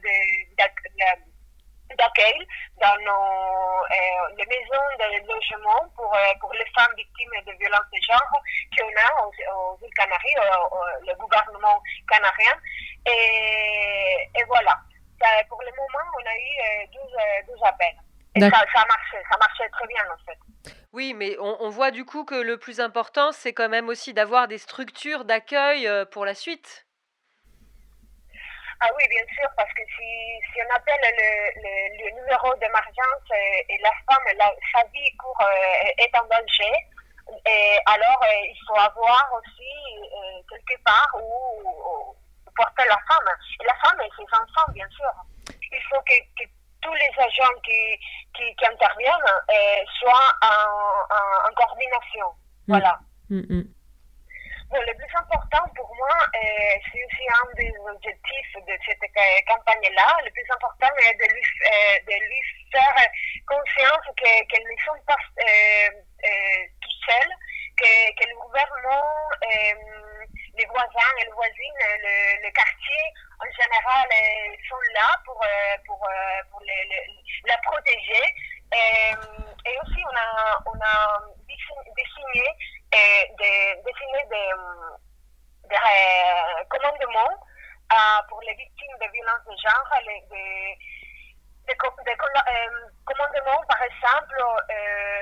d'accueil dans nos euh, les maisons de logement pour, euh, pour les femmes victimes de violences de genre qu'on a aux, îles Canaries, au- le gouvernement canarien. Et, et voilà. Pour le moment, on a eu euh, 12, euh, 12 appels. Et ça, ça marchait, ça marchait très bien en fait. Oui, mais on, on voit du coup que le plus important, c'est quand même aussi d'avoir des structures d'accueil euh, pour la suite. Ah oui, bien sûr, parce que si, si on appelle le, le, le numéro d'émergence et, et la femme, la, sa vie court, euh, est en danger, et alors euh, il faut avoir aussi euh, quelque part où, où porter la femme. Et la femme et ses enfants, bien sûr. Il faut que, que tous les agents qui, qui, qui interviennent euh, soient en, en, en coordination. Voilà. Bon, le plus important pour moi, euh, c'est aussi un des objectifs de cette campagne-là. Le plus important est de lui, euh, de lui faire conscience que- qu'elles ne sont pas toutes seules, que, que le gouvernement, les voisins et les voisines, le, le quartier en général euh, sont là pour, euh, pour, euh, pour les- la protéger. Et aussi, on a, on a dessiné, des, dessiné des, des commandements pour les victimes de violences de genre, les, des, des, commandements, par exemple,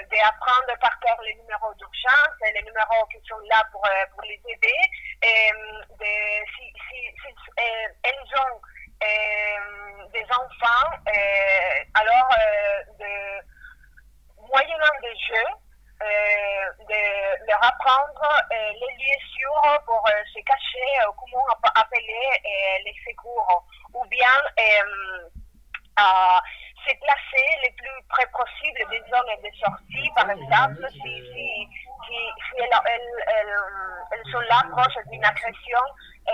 d'apprendre par cœur les numéros d'urgence, les numéros qui sont là pour, pour les aider, euh, de, si, si, si euh, elles ont euh, des enfants, alors de, moyennant des jeux, de leur apprendre les lieux sûrs pour se cacher, comment appeler les secours, ou bien à se placer le plus près possible des zones de sortie, par exemple, si là proches d'une agression euh,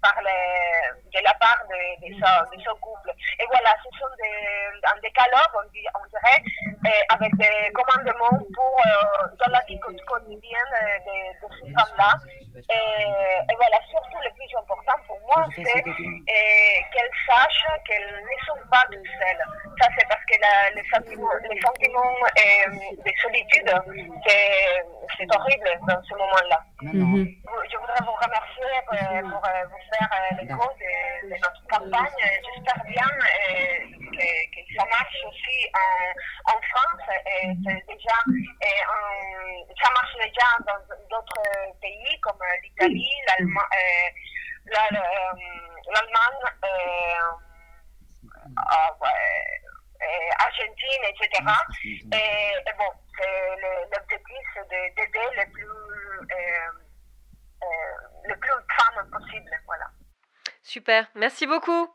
par le- de la part de, de, ce, de ce couple. Et voilà, ce sont des, un décalogue, on, dit- on dirait, euh, avec des commandements pour, euh, dans la vie quo- quotidienne de, de ces femmes-là. Et, et voilà, surtout le plus important pour moi, c'est qu'elles sachent qu'elles ne sont pas toutes seules. Ça, c'est la, le sentiment, le sentiment euh, de solitude, c'est c'est horrible dans ce moment-là. Mhm. Je voudrais vous remercier pour, pour, euh, vous faire euh, l'écho de, de notre campagne. Euh, J'espère bien euh, que, que ça marche aussi en, en France. Et déjà, et en- ça marche déjà dans d'autres pays comme euh, l'Italie, l'Allema- euh, la- euh, l'Allemagne, euh, ah, ouais, euh, Argentine, etc. Et, et bon, l'objectif, c'est de- d'aider le plus, euh, euh, le plus de femmes possible. Voilà. Super. Merci beaucoup.